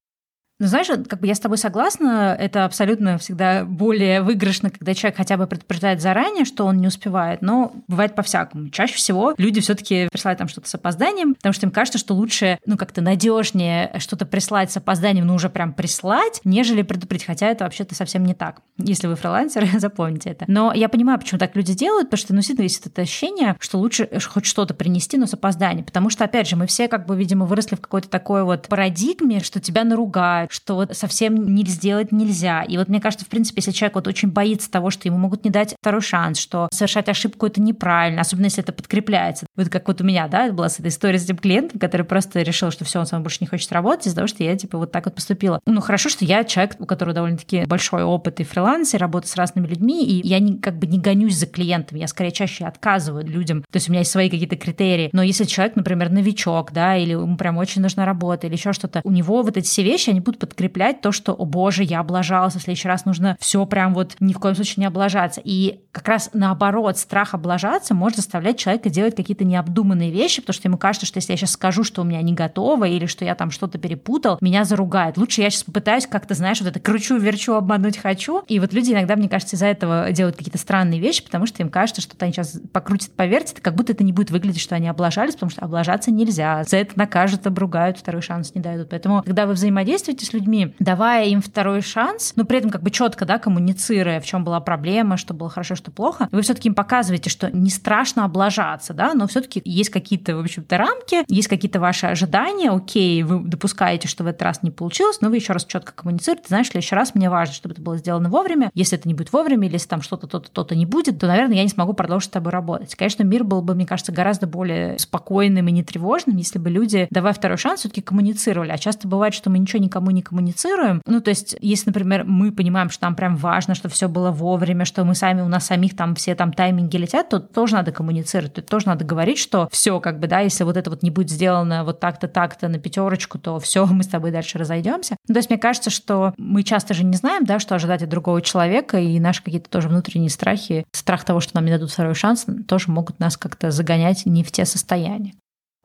Ну, знаешь, как бы я с тобой согласна, это абсолютно всегда более выигрышно, когда человек хотя бы предупреждает заранее, что он не успевает, но бывает по-всякому. Чаще всего люди все таки присылают там что-то с опозданием, потому что им кажется, что лучше, ну, как-то надежнее что-то прислать с опозданием, ну, уже прям прислать, нежели предупредить, хотя это вообще-то совсем не так. Если вы фрилансер, запомните это. Но я понимаю, почему так люди делают, потому что, ну, действительно, есть это ощущение, что лучше хоть что-то принести, но с опозданием, потому что, опять же, мы все, как бы, видимо, выросли в какой-то такой вот парадигме, что тебя наругают, что вот совсем не сделать нельзя. И вот мне кажется, в принципе, если человек вот очень боится того, что ему могут не дать второй шанс, что совершать ошибку это неправильно, особенно если это подкрепляется. Вот как вот у меня, да, была с этой историей с этим клиентом, который просто решил, что все, он мной больше не хочет работать из-за того, что я типа вот так вот поступила. Ну хорошо, что я человек, у которого довольно-таки большой опыт и фрилансе, работы с разными людьми, и я не, как бы не гонюсь за клиентами, я скорее чаще отказываю людям. То есть у меня есть свои какие-то критерии. Но если человек, например, новичок, да, или ему прям очень нужна работа, или еще что-то, у него вот эти все вещи, они будут подкреплять то, что, о боже, я облажался, в следующий раз нужно все прям вот ни в коем случае не облажаться. И как раз наоборот, страх облажаться может заставлять человека делать какие-то необдуманные вещи, потому что ему кажется, что если я сейчас скажу, что у меня не готово, или что я там что-то перепутал, меня заругают. Лучше я сейчас попытаюсь как-то, знаешь, вот это кручу, верчу, обмануть хочу. И вот люди иногда, мне кажется, из-за этого делают какие-то странные вещи, потому что им кажется, что они сейчас покрутят, повертят, как будто это не будет выглядеть, что они облажались, потому что облажаться нельзя. За это накажут, обругают, второй шанс не дают. Поэтому, когда вы взаимодействуете с людьми, давая им второй шанс, но при этом как бы четко, да, коммуницируя, в чем была проблема, что было хорошо, что плохо, вы все-таки им показываете, что не страшно облажаться, да, но все-таки есть какие-то, в общем-то, рамки, есть какие-то ваши ожидания, окей, вы допускаете, что в этот раз не получилось, но вы еще раз четко коммуницируете, знаешь, в следующий раз мне важно, чтобы это было сделано вовремя, если это не будет вовремя, или если там что-то, то-то, то-то не будет, то, наверное, я не смогу продолжить с тобой работать. Конечно, мир был бы, мне кажется, гораздо более спокойным и нетревожным, если бы люди, давая второй шанс, все-таки коммуницировали. А часто бывает, что мы ничего никому не коммуницируем. Ну, то есть, если, например, мы понимаем, что нам прям важно, что все было вовремя, что мы сами, у нас самих там все там тайминги летят, то тоже надо коммуницировать, то тоже надо говорить, что все, как бы, да, если вот это вот не будет сделано вот так-то, так-то на пятерочку, то все, мы с тобой дальше разойдемся. Ну, то есть, мне кажется, что мы часто же не знаем, да, что ожидать от другого человека, и наши какие-то тоже внутренние страхи, страх того, что нам не дадут второй шанс, тоже могут нас как-то загонять не в те состояния.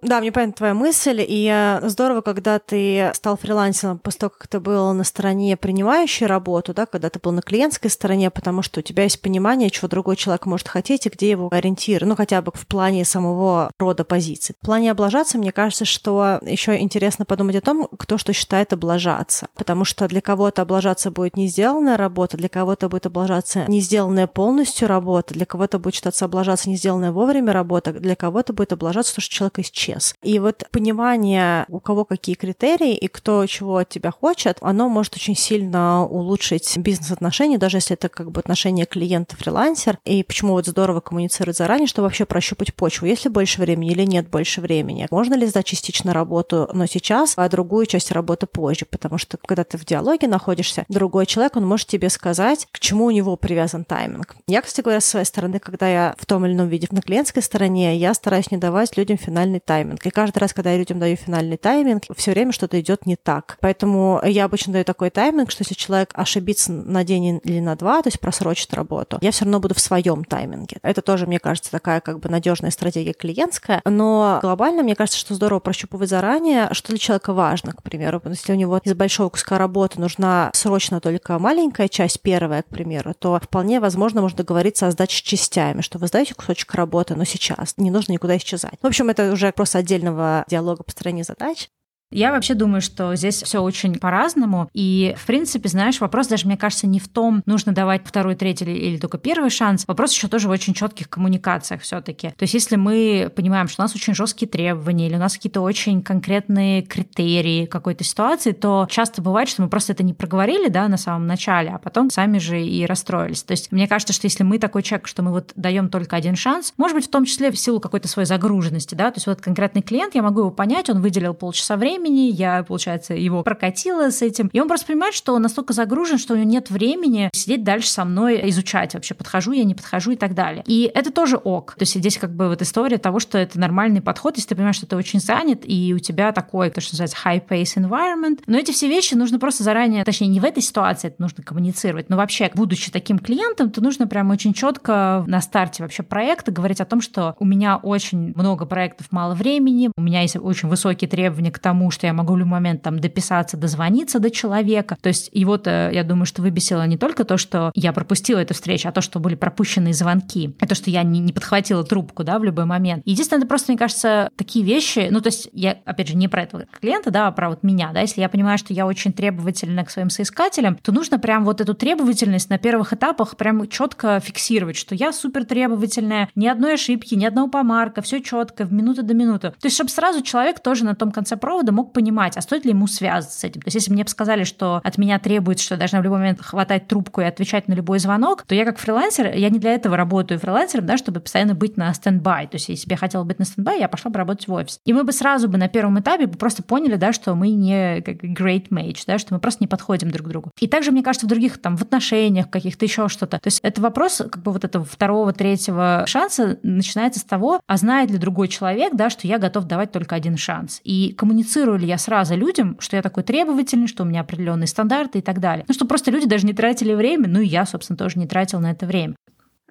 Да, мне понятна твоя мысль, и здорово, когда ты стал фрилансером после того, как ты был на стороне принимающей работу, да, когда ты был на клиентской стороне, потому что у тебя есть понимание, чего другой человек может хотеть и где его ориентир, ну, хотя бы в плане самого рода позиций. В плане облажаться, мне кажется, что еще интересно подумать о том, кто что считает облажаться, потому что для кого-то облажаться будет не сделанная работа, для кого-то будет облажаться не сделанная полностью работа, для кого-то будет считаться облажаться не сделанная вовремя работа, для кого-то будет облажаться то, что человек исчез исчез. И вот понимание, у кого какие критерии и кто чего от тебя хочет, оно может очень сильно улучшить бизнес-отношения, даже если это как бы отношение клиента-фрилансер. И почему вот здорово коммуницировать заранее, чтобы вообще прощупать почву, есть ли больше времени или нет больше времени. Можно ли сдать частично работу, но сейчас, а другую часть работы позже, потому что когда ты в диалоге находишься, другой человек, он может тебе сказать, к чему у него привязан тайминг. Я, кстати говоря, с своей стороны, когда я в том или ином виде на клиентской стороне, я стараюсь не давать людям финальный тайминг тайминг. И каждый раз, когда я людям даю финальный тайминг, все время что-то идет не так. Поэтому я обычно даю такой тайминг, что если человек ошибится на день или на два, то есть просрочит работу, я все равно буду в своем тайминге. Это тоже, мне кажется, такая как бы надежная стратегия клиентская. Но глобально, мне кажется, что здорово прощупывать заранее, что для человека важно, к примеру. Если у него из большого куска работы нужна срочно только маленькая часть, первая, к примеру, то вполне возможно можно договориться о сдаче частями, что вы сдаете кусочек работы, но сейчас не нужно никуда исчезать. В общем, это уже просто отдельного диалога по стороне задач. Я вообще думаю, что здесь все очень по-разному. И, в принципе, знаешь, вопрос даже, мне кажется, не в том, нужно давать второй, третий или, или только первый шанс. Вопрос еще тоже в очень четких коммуникациях все-таки. То есть, если мы понимаем, что у нас очень жесткие требования или у нас какие-то очень конкретные критерии какой-то ситуации, то часто бывает, что мы просто это не проговорили, да, на самом начале, а потом сами же и расстроились. То есть, мне кажется, что если мы такой человек, что мы вот даем только один шанс, может быть, в том числе в силу какой-то своей загруженности, да, то есть вот конкретный клиент, я могу его понять, он выделил полчаса времени, времени, я, получается, его прокатила с этим, и он просто понимает, что он настолько загружен, что у него нет времени сидеть дальше со мной, изучать вообще, подхожу я, не подхожу и так далее. И это тоже ок. То есть здесь как бы вот история того, что это нормальный подход, если ты понимаешь, что ты очень занят, и у тебя такой, то, что называется high-pace environment. Но эти все вещи нужно просто заранее, точнее, не в этой ситуации это нужно коммуницировать, но вообще, будучи таким клиентом, то нужно прям очень четко на старте вообще проекта говорить о том, что у меня очень много проектов, мало времени, у меня есть очень высокие требования к тому, что я могу в любой момент там дописаться, дозвониться до человека. То есть и вот э, я думаю, что выбесило не только то, что я пропустила эту встречу, а то, что были пропущенные звонки, а то, что я не, не подхватила трубку, да, в любой момент. Единственное, это просто, мне кажется, такие вещи, ну, то есть я, опять же, не про этого клиента, да, а про вот меня, да, если я понимаю, что я очень требовательна к своим соискателям, то нужно прям вот эту требовательность на первых этапах прям четко фиксировать, что я супер требовательная, ни одной ошибки, ни одного помарка, все четко, в минуту до минуты. То есть, чтобы сразу человек тоже на том конце провода мог понимать, а стоит ли ему связаться с этим. То есть если мне бы сказали, что от меня требуется, что я должна в любой момент хватать трубку и отвечать на любой звонок, то я как фрилансер, я не для этого работаю фрилансером, да, чтобы постоянно быть на standby. То есть если бы я хотела быть на standby, я пошла бы работать в офис. И мы бы сразу бы на первом этапе бы просто поняли, да, что мы не как great match, да, что мы просто не подходим друг к другу. И также, мне кажется, в других там в отношениях каких-то еще что-то. То есть это вопрос как бы вот этого второго, третьего шанса начинается с того, а знает ли другой человек, да, что я готов давать только один шанс. И коммуницирую ли я сразу людям, что я такой требовательный, что у меня определенные стандарты и так далее. Ну, что просто люди даже не тратили время, ну и я, собственно, тоже не тратил на это время.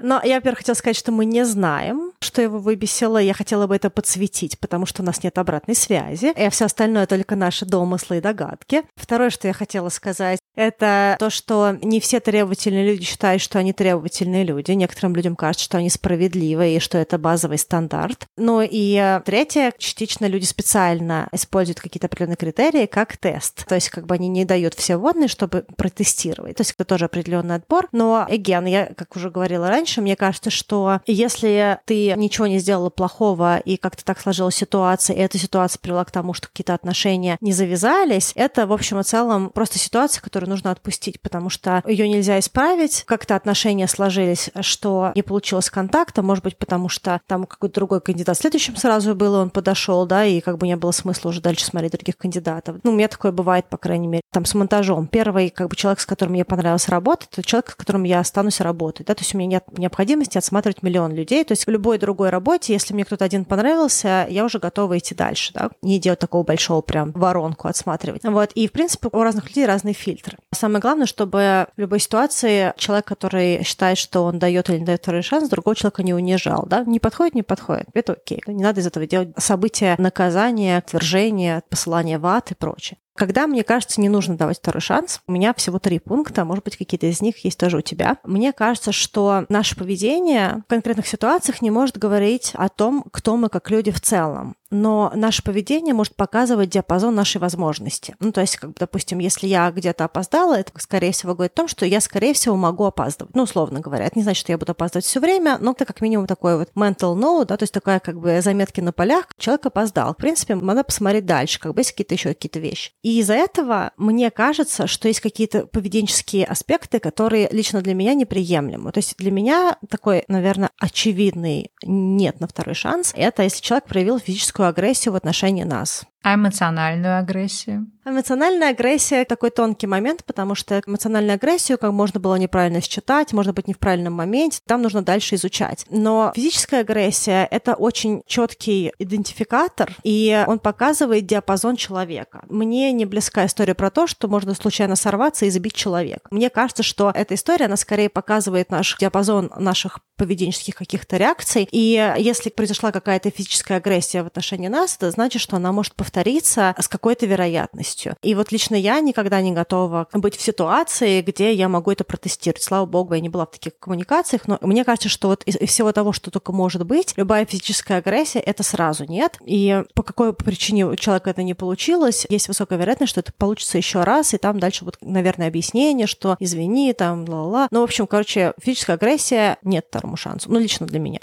Но я, во-первых, хотела сказать, что мы не знаем, что его выбесило. Я хотела бы это подсветить, потому что у нас нет обратной связи. И все остальное только наши домыслы и догадки. Второе, что я хотела сказать, это то, что не все требовательные люди считают, что они требовательные люди. Некоторым людям кажется, что они справедливы и что это базовый стандарт. Ну и третье, частично люди специально используют какие-то определенные критерии как тест. То есть как бы они не дают все вводные, чтобы протестировать. То есть это тоже определенный отбор. Но, again, я, как уже говорила раньше, мне кажется, что если ты ничего не сделала плохого и как-то так сложилась ситуация, и эта ситуация привела к тому, что какие-то отношения не завязались, это, в общем и целом, просто ситуация, которую нужно отпустить, потому что ее нельзя исправить. Как-то отношения сложились, что не получилось контакта, может быть, потому что там какой-то другой кандидат следующим сразу был, он подошел, да, и как бы не было смысла уже дальше смотреть других кандидатов. Ну, у меня такое бывает, по крайней мере, там с монтажом. Первый, как бы, человек, с которым мне понравилось работать, это человек, с которым я останусь работать, да, то есть у меня нет необходимости отсматривать миллион людей, то есть в любой другой работе, если мне кто-то один понравился, я уже готова идти дальше, да, не делать такого большого прям воронку отсматривать. Вот, и, в принципе, у разных людей разный фильтр. Самое главное, чтобы в любой ситуации человек, который считает, что он дает или не дает второй шанс, другого человека не унижал. Да? Не подходит, не подходит. Это окей. Не надо из этого делать события наказания, отвержения, посылания в ад и прочее. Когда, мне кажется, не нужно давать второй шанс, у меня всего три пункта, может быть, какие-то из них есть тоже у тебя. Мне кажется, что наше поведение в конкретных ситуациях не может говорить о том, кто мы как люди в целом но наше поведение может показывать диапазон нашей возможности. Ну, то есть, как, допустим, если я где-то опоздала, это, скорее всего, говорит о том, что я, скорее всего, могу опаздывать. Ну, условно говоря. Это не значит, что я буду опаздывать все время, но это как минимум такой вот mental note, да, то есть такая как бы заметки на полях. Человек опоздал. В принципе, надо посмотреть дальше, как бы есть какие-то еще какие-то вещи. И из-за этого мне кажется, что есть какие-то поведенческие аспекты, которые лично для меня неприемлемы. То есть для меня такой, наверное, очевидный нет на второй шанс. Это если человек проявил физическую агрессию в отношении нас. А эмоциональную агрессию? Эмоциональная агрессия – такой тонкий момент, потому что эмоциональную агрессию, как можно было неправильно считать, можно быть не в правильном моменте, там нужно дальше изучать. Но физическая агрессия – это очень четкий идентификатор, и он показывает диапазон человека. Мне не близка история про то, что можно случайно сорваться и забить человека. Мне кажется, что эта история, она скорее показывает наш диапазон наших поведенческих каких-то реакций. И если произошла какая-то физическая агрессия в отношении нас, это значит, что она может повториться повторится с какой-то вероятностью. И вот лично я никогда не готова быть в ситуации, где я могу это протестировать. Слава богу, я не была в таких коммуникациях, но мне кажется, что вот из всего того, что только может быть, любая физическая агрессия — это сразу нет. И по какой причине у человека это не получилось, есть высокая вероятность, что это получится еще раз, и там дальше вот, наверное, объяснение, что извини, там, ла-ла. Ну, в общем, короче, физическая агрессия нет второму шансу. Ну, лично для меня.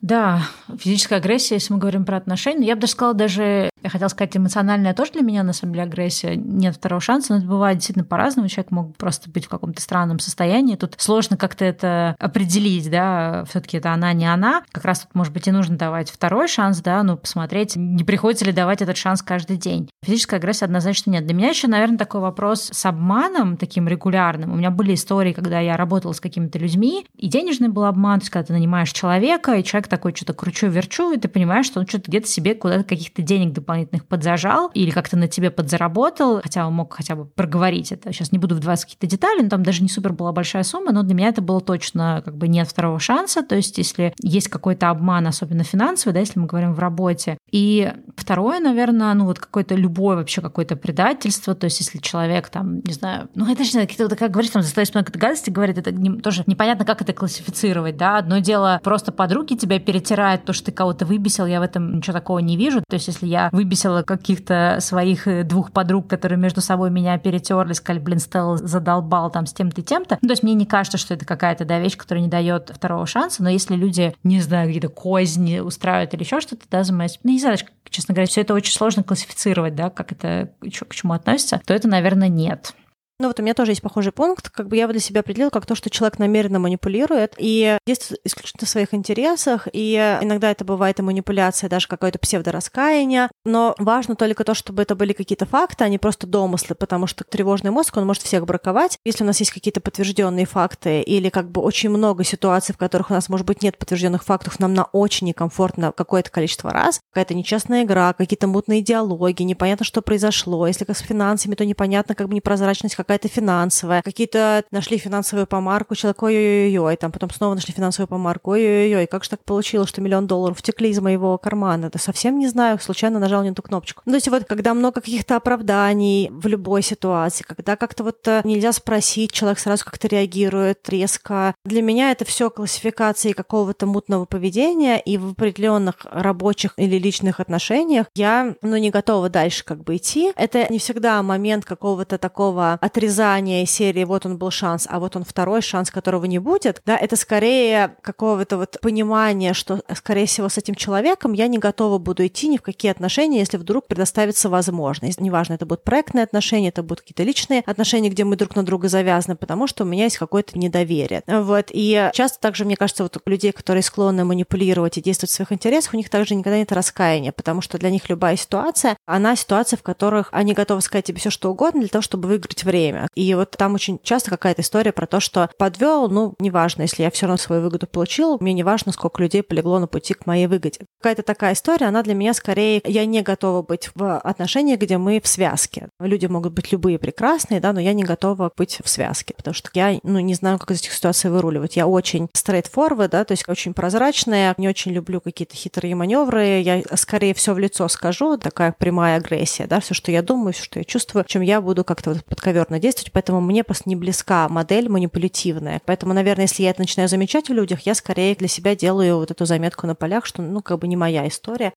Да, физическая агрессия, если мы говорим про отношения, я бы даже сказала, даже, я хотела сказать, эмоциональная тоже для меня, на самом деле, агрессия. Нет второго шанса, но это бывает действительно по-разному. Человек мог просто быть в каком-то странном состоянии. Тут сложно как-то это определить, да, все таки это она, не она. Как раз тут, может быть, и нужно давать второй шанс, да, ну, посмотреть, не приходится ли давать этот шанс каждый день. Физическая агрессия однозначно нет. Для меня еще, наверное, такой вопрос с обманом таким регулярным. У меня были истории, когда я работала с какими-то людьми, и денежный был обман, то есть когда ты нанимаешь человека, и человек такой что-то кручу-верчу, и ты понимаешь, что он что-то где-то себе куда-то каких-то денег дополнительных подзажал или как-то на тебе подзаработал, хотя он мог хотя бы проговорить это. Сейчас не буду вдаваться какие-то детали, но там даже не супер была большая сумма, но для меня это было точно как бы нет второго шанса. То есть если есть какой-то обман, особенно финансовый, да, если мы говорим в работе. И второе, наверное, ну вот какое-то любое вообще какое-то предательство, то есть если человек там, не знаю, ну это же какие-то, как говоришь, там заставить много гадости говорит, это не, тоже непонятно, как это классифицировать, да. Одно дело просто подруги тебя перетирает то, что ты кого-то выбесил, я в этом ничего такого не вижу. То есть, если я выбесила каких-то своих э, двух подруг, которые между собой меня перетерли, сказали, блин, Стелла задолбал там с тем-то и тем-то. Ну, то есть, мне не кажется, что это какая-то да, вещь, которая не дает второго шанса, но если люди, не знаю, какие-то козни устраивают или еще что-то, да, занимаются, ну, не знаю, честно говоря, все это очень сложно классифицировать, да, как это к чему относится, то это, наверное, нет. Ну вот у меня тоже есть похожий пункт, как бы я его для себя определила как то, что человек намеренно манипулирует и действует исключительно в своих интересах, и иногда это бывает и манипуляция, даже какое-то псевдораскаяние, но важно только то, чтобы это были какие-то факты, а не просто домыслы, потому что тревожный мозг, он может всех браковать. Если у нас есть какие-то подтвержденные факты или как бы очень много ситуаций, в которых у нас, может быть, нет подтвержденных фактов, нам на очень некомфортно какое-то количество раз, какая-то нечестная игра, какие-то мутные диалоги, непонятно, что произошло, если как с финансами, то непонятно, как бы непрозрачность, как какая-то финансовая, какие-то нашли финансовую помарку, человек, ой-ой-ой, там потом снова нашли финансовую помарку, ой-ой-ой, как же так получилось, что миллион долларов втекли из моего кармана? Да совсем не знаю, случайно нажал не ту кнопочку. Ну, то есть вот, когда много каких-то оправданий в любой ситуации, когда как-то вот э, нельзя спросить, человек сразу как-то реагирует резко. Для меня это все классификации какого-то мутного поведения, и в определенных рабочих или личных отношениях я, ну, не готова дальше как бы идти. Это не всегда момент какого-то такого от отрезание серии «вот он был шанс», а вот он второй шанс, которого не будет, да, это скорее какого-то вот понимания, что, скорее всего, с этим человеком я не готова буду идти ни в какие отношения, если вдруг предоставится возможность. Неважно, это будут проектные отношения, это будут какие-то личные отношения, где мы друг на друга завязаны, потому что у меня есть какое-то недоверие. Вот. И часто также, мне кажется, вот у людей, которые склонны манипулировать и действовать в своих интересах, у них также никогда нет раскаяния, потому что для них любая ситуация, она ситуация, в которых они готовы сказать тебе все что угодно для того, чтобы выиграть время время. И вот там очень часто какая-то история про то, что подвел, ну, неважно, если я все равно свою выгоду получил, мне не важно, сколько людей полегло на пути к моей выгоде. Какая-то такая история, она для меня скорее, я не готова быть в отношениях, где мы в связке. Люди могут быть любые прекрасные, да, но я не готова быть в связке, потому что я, ну, не знаю, как из этих ситуаций выруливать. Я очень straightforward, да, то есть очень прозрачная, не очень люблю какие-то хитрые маневры, я скорее все в лицо скажу, такая прямая агрессия, да, все, что я думаю, все, что я чувствую, чем я буду как-то вот подковерно действовать, поэтому мне просто не близка модель манипулятивная. Поэтому, наверное, если я это начинаю замечать в людях, я скорее для себя делаю вот эту заметку на полях, что, ну, как бы не моя история.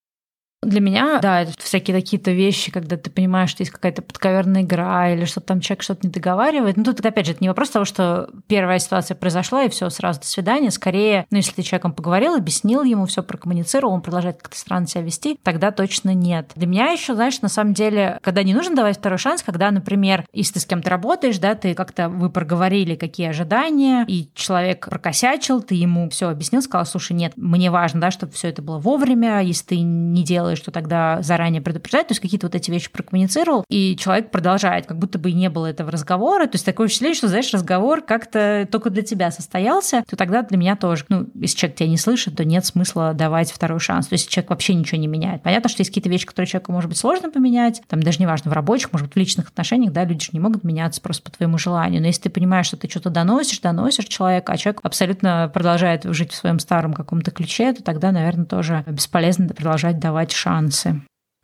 Для меня, да, это всякие какие-то вещи, когда ты понимаешь, что есть какая-то подковерная игра или что там человек что-то не договаривает. Ну, тут, опять же, это не вопрос того, что первая ситуация произошла, и все, сразу до свидания. Скорее, ну, если ты человеком поговорил, объяснил ему, все прокоммуницировал, он продолжает как-то странно себя вести, тогда точно нет. Для меня еще, знаешь, на самом деле, когда не нужно давать второй шанс, когда, например, если ты с кем-то работаешь, да, ты как-то вы проговорили, какие ожидания, и человек прокосячил, ты ему все объяснил, сказал, слушай, нет, мне важно, да, чтобы все это было вовремя, если ты не делаешь делаешь, что тогда заранее предупреждать, то есть какие-то вот эти вещи прокоммуницировал, и человек продолжает, как будто бы и не было этого разговора, то есть такое впечатление, что, знаешь, разговор как-то только для тебя состоялся, то тогда для меня тоже, ну, если человек тебя не слышит, то нет смысла давать второй шанс, то есть человек вообще ничего не меняет. Понятно, что есть какие-то вещи, которые человеку может быть сложно поменять, там даже неважно, в рабочих, может быть, в личных отношениях, да, люди же не могут меняться просто по твоему желанию, но если ты понимаешь, что ты что-то доносишь, доносишь человека, а человек абсолютно продолжает жить в своем старом каком-то ключе, то тогда, наверное, тоже бесполезно продолжать давать шансы.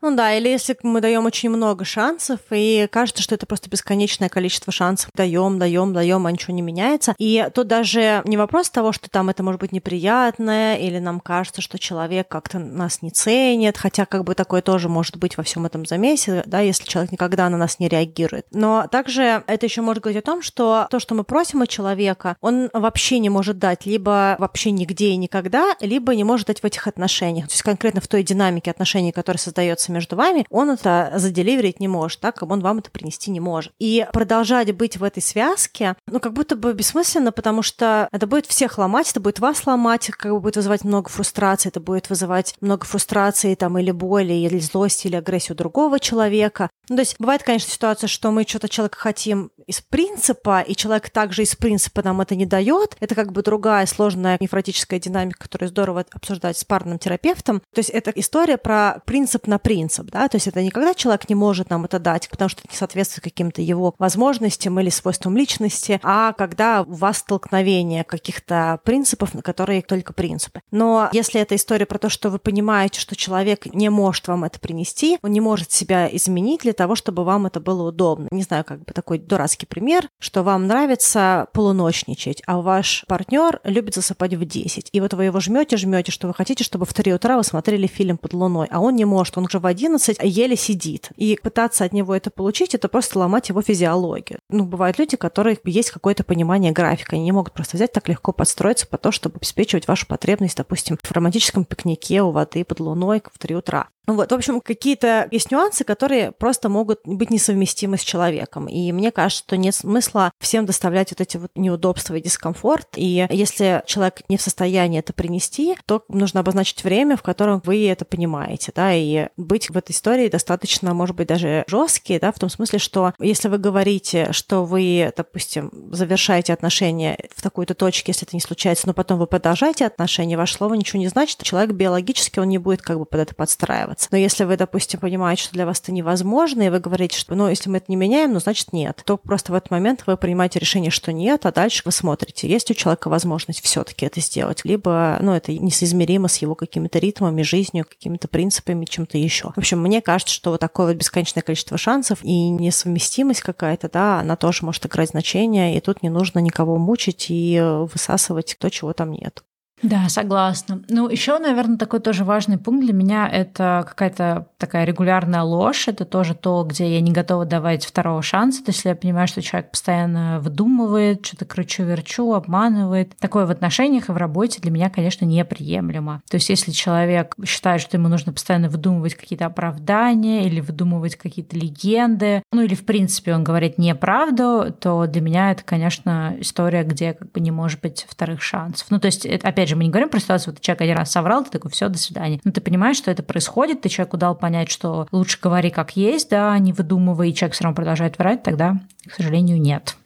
Ну да, или если мы даем очень много шансов, и кажется, что это просто бесконечное количество шансов. Даем, даем, даем, а ничего не меняется. И тут даже не вопрос того, что там это может быть неприятное, или нам кажется, что человек как-то нас не ценит, хотя как бы такое тоже может быть во всем этом замесе, да, если человек никогда на нас не реагирует. Но также это еще может говорить о том, что то, что мы просим от человека, он вообще не может дать либо вообще нигде и никогда, либо не может дать в этих отношениях. То есть конкретно в той динамике отношений, которая создается находится между вами, он это заделиверить не может, так как он вам это принести не может. И продолжать быть в этой связке, ну, как будто бы бессмысленно, потому что это будет всех ломать, это будет вас ломать, как бы будет вызывать много фрустрации, это будет вызывать много фрустрации там или боли, или злости, или агрессию другого человека. Ну, то есть бывает, конечно, ситуация, что мы что-то человека хотим из принципа, и человек также из принципа нам это не дает. Это как бы другая сложная нефротическая динамика, которую здорово обсуждать с парным терапевтом. То есть это история про принцип на принцип да, то есть это не когда человек не может нам это дать, потому что это не соответствует каким-то его возможностям или свойствам личности, а когда у вас столкновение каких-то принципов, на которые только принципы. Но если это история про то, что вы понимаете, что человек не может вам это принести, он не может себя изменить для того, чтобы вам это было удобно. Не знаю, как бы такой дурацкий пример, что вам нравится полуночничать, а ваш партнер любит засыпать в 10. И вот вы его жмете, жмете, что вы хотите, чтобы в 3 утра вы смотрели фильм под луной, а он не может, он уже 11 еле сидит. И пытаться от него это получить, это просто ломать его физиологию. Ну, бывают люди, у которых есть какое-то понимание графика. Они не могут просто взять так легко подстроиться по то, чтобы обеспечивать вашу потребность, допустим, в романтическом пикнике у воды под луной в 3 утра. Вот, в общем, какие-то есть нюансы, которые просто могут быть несовместимы с человеком. И мне кажется, что нет смысла всем доставлять вот эти вот неудобства и дискомфорт. И если человек не в состоянии это принести, то нужно обозначить время, в котором вы это понимаете, да, и быть в этой истории достаточно, может быть, даже жесткие, да, в том смысле, что если вы говорите, что вы, допустим, завершаете отношения в такой-то точке, если это не случается, но потом вы продолжаете отношения, ваше слово ничего не значит, человек биологически, он не будет как бы под это подстраиваться. Но если вы, допустим, понимаете, что для вас это невозможно, и вы говорите, что, ну, если мы это не меняем, ну, значит, нет, то просто в этот момент вы принимаете решение, что нет, а дальше вы смотрите, есть у человека возможность все таки это сделать, либо, ну, это несоизмеримо с его какими-то ритмами, жизнью, какими-то принципами, чем-то еще. В общем, мне кажется, что вот такое вот бесконечное количество шансов и несовместимость какая-то, да, она тоже может играть значение, и тут не нужно никого мучить и высасывать то, чего там нет. Да, согласна. Ну, еще, наверное, такой тоже важный пункт для меня это какая-то такая регулярная ложь. Это тоже то, где я не готова давать второго шанса. То есть, если я понимаю, что человек постоянно выдумывает, что-то кручу-верчу, обманывает. Такое в отношениях и в работе для меня, конечно, неприемлемо. То есть, если человек считает, что ему нужно постоянно выдумывать какие-то оправдания или выдумывать какие-то легенды, ну или, в принципе, он говорит неправду, то для меня это, конечно, история, где как бы не может быть вторых шансов. Ну, то есть, это, опять опять же, мы не говорим про ситуацию, вот человек один раз соврал, ты такой, все, до свидания. Но ты понимаешь, что это происходит, ты человеку дал понять, что лучше говори как есть, да, не выдумывай, и человек все равно продолжает врать, тогда, к сожалению, нет.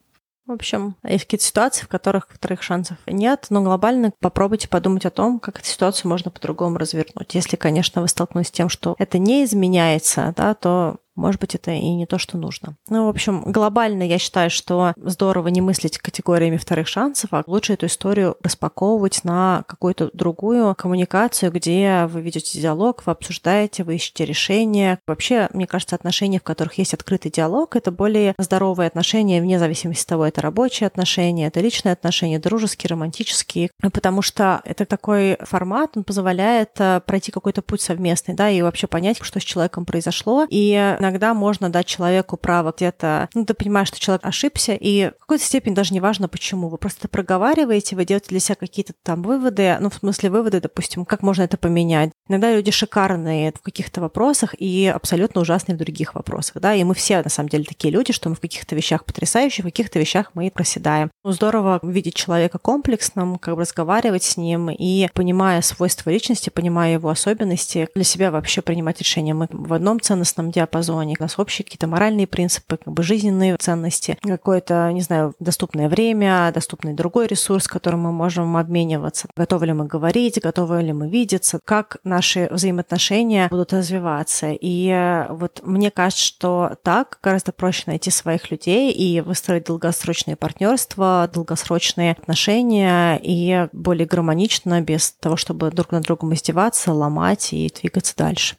В общем, есть какие-то ситуации, в которых вторых шансов нет, но глобально попробуйте подумать о том, как эту ситуацию можно по-другому развернуть. Если, конечно, вы столкнулись с тем, что это не изменяется, да, то может быть, это и не то, что нужно. Ну, в общем, глобально я считаю, что здорово не мыслить категориями вторых шансов, а лучше эту историю распаковывать на какую-то другую коммуникацию, где вы ведете диалог, вы обсуждаете, вы ищете решения. Вообще, мне кажется, отношения, в которых есть открытый диалог, это более здоровые отношения, вне зависимости от того, это рабочие отношения, это личные отношения, дружеские, романтические, потому что это такой формат, он позволяет э, пройти какой-то путь совместный, да, и вообще понять, что с человеком произошло, и иногда можно дать человеку право где-то, ну, ты понимаешь, что человек ошибся, и в какой-то степени даже не важно, почему. Вы просто проговариваете, вы делаете для себя какие-то там выводы, ну, в смысле выводы, допустим, как можно это поменять. Иногда люди шикарные в каких-то вопросах и абсолютно ужасные в других вопросах, да, и мы все, на самом деле, такие люди, что мы в каких-то вещах потрясающие, в каких-то вещах мы проседаем. Ну, здорово видеть человека комплексным, как бы разговаривать с ним и, понимая свойства личности, понимая его особенности, для себя вообще принимать решения. Мы в одном ценностном диапазоне, зоне. У нас общие какие-то моральные принципы, как бы жизненные ценности, какое-то, не знаю, доступное время, доступный другой ресурс, которым мы можем обмениваться. Готовы ли мы говорить, готовы ли мы видеться, как наши взаимоотношения будут развиваться. И э, вот мне кажется, что так гораздо проще найти своих людей и выстроить долгосрочные партнерства, долгосрочные отношения и более гармонично, без того, чтобы друг на другом издеваться, ломать и двигаться дальше.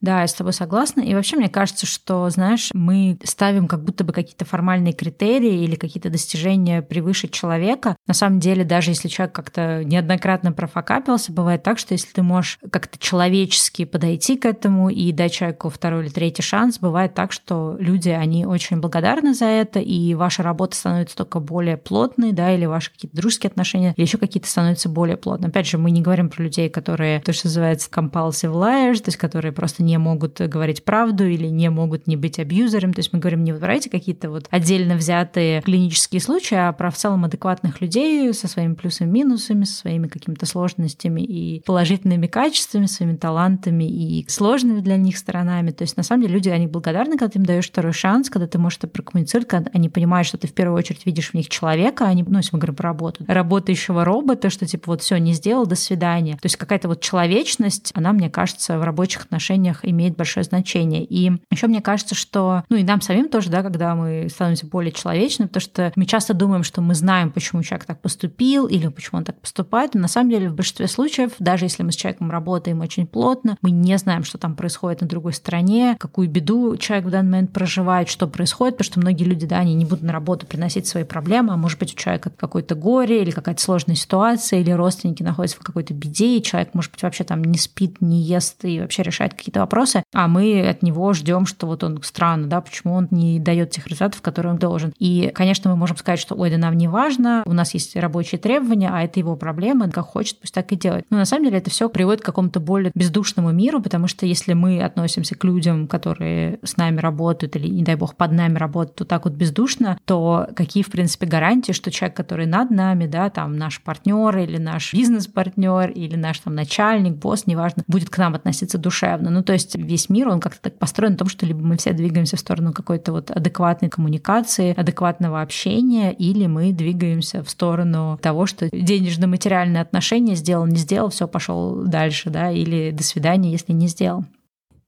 Да, я с тобой согласна. И вообще мне кажется, что, знаешь, мы ставим как будто бы какие-то формальные критерии или какие-то достижения превыше человека. На самом деле, даже если человек как-то неоднократно профокапился, бывает так, что если ты можешь как-то человечески подойти к этому и дать человеку второй или третий шанс, бывает так, что люди, они очень благодарны за это, и ваша работа становится только более плотной, да, или ваши какие-то дружеские отношения, или еще какие-то становятся более плотными. Опять же, мы не говорим про людей, которые, то, что называется compulsive liars, то есть которые просто не могут говорить правду или не могут не быть абьюзером. То есть мы говорим не вот эти какие-то вот отдельно взятые клинические случаи, а про в целом адекватных людей со своими плюсами и минусами, со своими какими-то сложностями и положительными качествами, своими талантами и сложными для них сторонами. То есть на самом деле люди, они благодарны, когда ты им даешь второй шанс, когда ты можешь это прокоммуницировать, когда они понимают, что ты в первую очередь видишь в них человека, а не, ну, если мы говорим про работу, работающего робота, что типа вот все не сделал, до свидания. То есть какая-то вот человечность, она, мне кажется, в рабочих отношениях отношениях имеет большое значение. И еще мне кажется, что, ну и нам самим тоже, да, когда мы становимся более человечными, потому что мы часто думаем, что мы знаем, почему человек так поступил или почему он так поступает, но на самом деле в большинстве случаев, даже если мы с человеком работаем очень плотно, мы не знаем, что там происходит на другой стороне, какую беду человек в данный момент проживает, что происходит, потому что многие люди, да, они не будут на работу приносить свои проблемы, а может быть у человека какое-то горе или какая-то сложная ситуация, или родственники находятся в какой-то беде, и человек, может быть, вообще там не спит, не ест и вообще решает какие-то вопросы, а мы от него ждем, что вот он странно, да, почему он не дает тех результатов, которые он должен. И, конечно, мы можем сказать, что ой, да нам не важно, у нас есть рабочие требования, а это его проблема, как хочет, пусть так и делает. Но на самом деле это все приводит к какому-то более бездушному миру, потому что если мы относимся к людям, которые с нами работают или, не дай бог, под нами работают, то так вот бездушно, то какие, в принципе, гарантии, что человек, который над нами, да, там наш партнер или наш бизнес-партнер или наш там начальник, босс, неважно, будет к нам относиться душевно. Ну, то есть весь мир, он как-то так построен на том, что либо мы все двигаемся в сторону какой-то вот адекватной коммуникации, адекватного общения, или мы двигаемся в сторону того, что денежно-материальные отношения сделал, не сделал, все пошел дальше, да, или до свидания, если не сделал.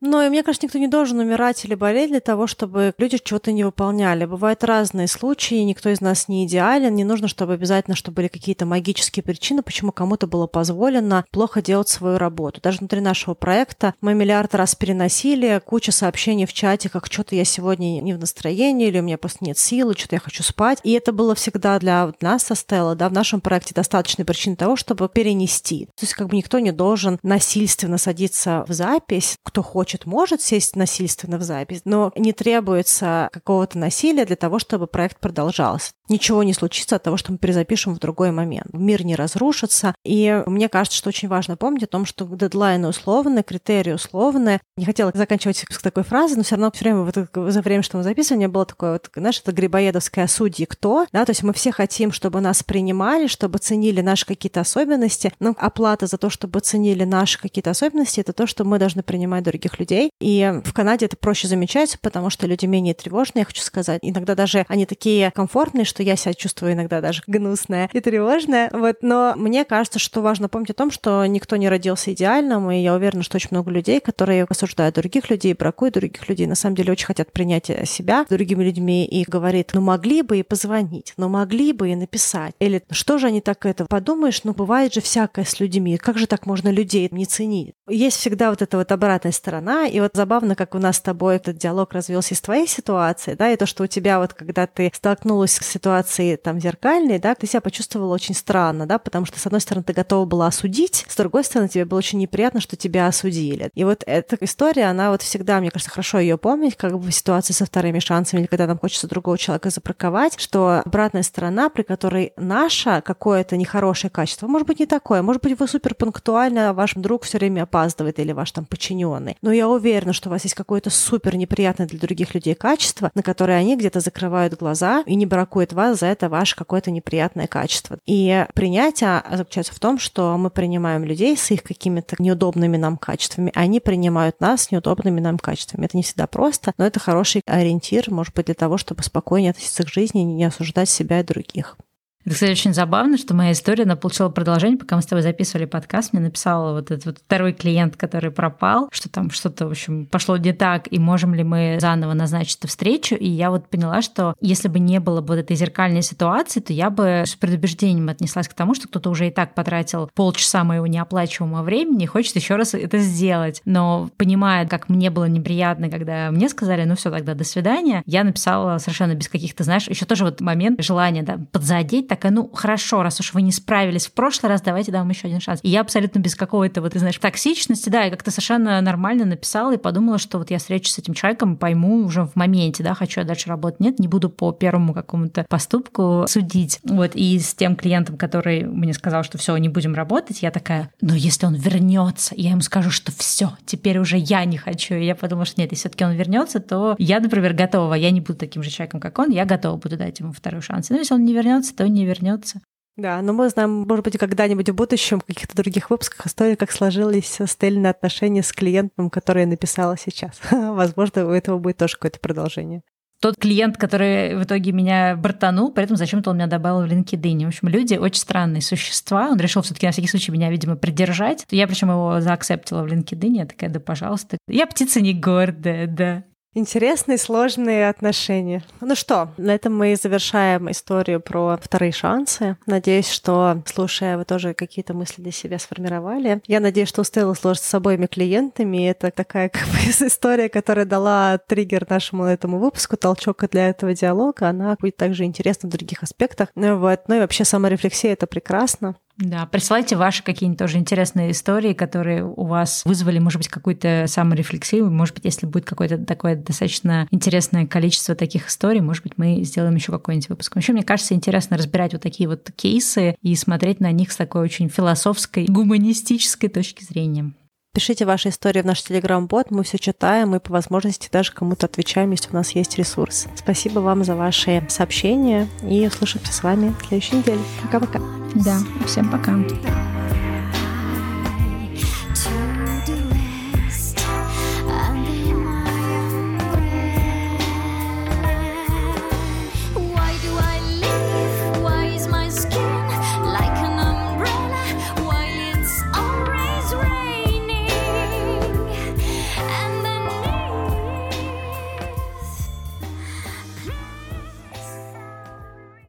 Но и мне кажется, никто не должен умирать или болеть для того, чтобы люди чего-то не выполняли. Бывают разные случаи, никто из нас не идеален, не нужно, чтобы обязательно, чтобы были какие-то магические причины, почему кому-то было позволено плохо делать свою работу. Даже внутри нашего проекта мы миллиард раз переносили, куча сообщений в чате, как что-то я сегодня не в настроении, или у меня просто нет силы, что-то я хочу спать. И это было всегда для нас со Стелла, да, в нашем проекте достаточной причины того, чтобы перенести. То есть как бы никто не должен насильственно садиться в запись, кто хочет хочет, может сесть насильственно в запись, но не требуется какого-то насилия для того, чтобы проект продолжался. Ничего не случится от того, что мы перезапишем в другой момент. Мир не разрушится. И мне кажется, что очень важно помнить о том, что дедлайны условны, критерии условны. Не хотела заканчивать с такой фразы, но все равно все время вот за время, что мы записывали, было такое вот, знаешь, это грибоедовское судьи кто, да, то есть мы все хотим, чтобы нас принимали, чтобы ценили наши какие-то особенности, но оплата за то, чтобы ценили наши какие-то особенности, это то, что мы должны принимать других людей. И в Канаде это проще замечается, потому что люди менее тревожные, я хочу сказать. Иногда даже они такие комфортные, что я себя чувствую иногда даже гнусная и тревожная. Вот. Но мне кажется, что важно помнить о том, что никто не родился идеальным, и я уверена, что очень много людей, которые осуждают других людей, бракуют других людей, на самом деле очень хотят принятия себя другими людьми и говорит, ну могли бы и позвонить, ну могли бы и написать. Или что же они так это подумаешь, ну бывает же всякое с людьми, как же так можно людей не ценить? Есть всегда вот эта вот обратная сторона, и вот забавно, как у нас с тобой этот диалог развился из твоей ситуации, да, и то, что у тебя вот, когда ты столкнулась с ситуацией там зеркальной, да, ты себя почувствовала очень странно, да, потому что, с одной стороны, ты готова была осудить, с другой стороны, тебе было очень неприятно, что тебя осудили. И вот эта история, она вот всегда, мне кажется, хорошо ее помнить, как бы в ситуации со вторыми шансами, или когда нам хочется другого человека запарковать, что обратная сторона, при которой наше какое-то нехорошее качество, может быть, не такое, может быть, вы супер пунктуально, а ваш друг все время опаздывает или ваш там подчиненный. Но я уверена, что у вас есть какое-то супер неприятное для других людей качество, на которое они где-то закрывают глаза и не бракует вас за это ваше какое-то неприятное качество. И принятие заключается в том, что мы принимаем людей с их какими-то неудобными нам качествами, а они принимают нас с неудобными нам качествами. Это не всегда просто, но это хороший ориентир, может быть, для того, чтобы спокойнее относиться к жизни и не осуждать себя и других. Это, кстати, очень забавно, что моя история, она получила продолжение, пока мы с тобой записывали подкаст, мне написал вот этот вот второй клиент, который пропал, что там что-то, в общем, пошло не так, и можем ли мы заново назначить эту встречу. И я вот поняла, что если бы не было бы вот этой зеркальной ситуации, то я бы с предубеждением отнеслась к тому, что кто-то уже и так потратил полчаса моего неоплачиваемого времени и хочет еще раз это сделать. Но понимая, как мне было неприятно, когда мне сказали, ну все, тогда до свидания, я написала совершенно без каких-то, знаешь, еще тоже вот момент желания да, подзадеть, такая, ну хорошо, раз уж вы не справились в прошлый раз, давайте дам еще один шанс. И я абсолютно без какой-то вот, ты знаешь, токсичности, да, я как-то совершенно нормально написала и подумала, что вот я встречусь с этим человеком, пойму уже в моменте, да, хочу я дальше работать, нет, не буду по первому какому-то поступку судить. Вот, и с тем клиентом, который мне сказал, что все, не будем работать, я такая, но если он вернется, я ему скажу, что все, теперь уже я не хочу. И я подумала, что нет, если все-таки он вернется, то я, например, готова, я не буду таким же человеком, как он, я готова буду дать ему второй шанс. Но если он не вернется, то не вернется. Да, но мы знаем, может быть, когда-нибудь в будущем, в каких-то других выпусках истории, как сложились стельные отношения с клиентом, который я написала сейчас. Возможно, у этого будет тоже какое-то продолжение тот клиент, который в итоге меня бортанул, при этом зачем-то он меня добавил в LinkedIn. В общем, люди очень странные существа. Он решил все таки на всякий случай меня, видимо, придержать. Я причем его заакцептила в LinkedIn. Я такая, да, пожалуйста. Я птица не гордая, да. Интересные, сложные отношения. Ну что, на этом мы завершаем историю про вторые шансы. Надеюсь, что, слушая, вы тоже какие-то мысли для себя сформировали. Я надеюсь, что успела сложить с обоими клиентами. Это такая как бы история, которая дала триггер нашему этому выпуску, толчок для этого диалога. Она будет также интересна в других аспектах. Ну, вот. ну и вообще саморефлексия — это прекрасно. Да, присылайте ваши какие-нибудь тоже интересные истории, которые у вас вызвали, может быть, какую-то саморефлексию. Может быть, если будет какое-то такое достаточно интересное количество таких историй, может быть, мы сделаем еще какой-нибудь выпуск. Вообще, мне кажется, интересно разбирать вот такие вот кейсы и смотреть на них с такой очень философской, гуманистической точки зрения. Пишите ваши истории в наш телеграм-бот, мы все читаем и по возможности даже кому-то отвечаем, если у нас есть ресурс. Спасибо вам за ваши сообщения и услышимся с вами в следующей неделе. Пока-пока. Да, всем пока.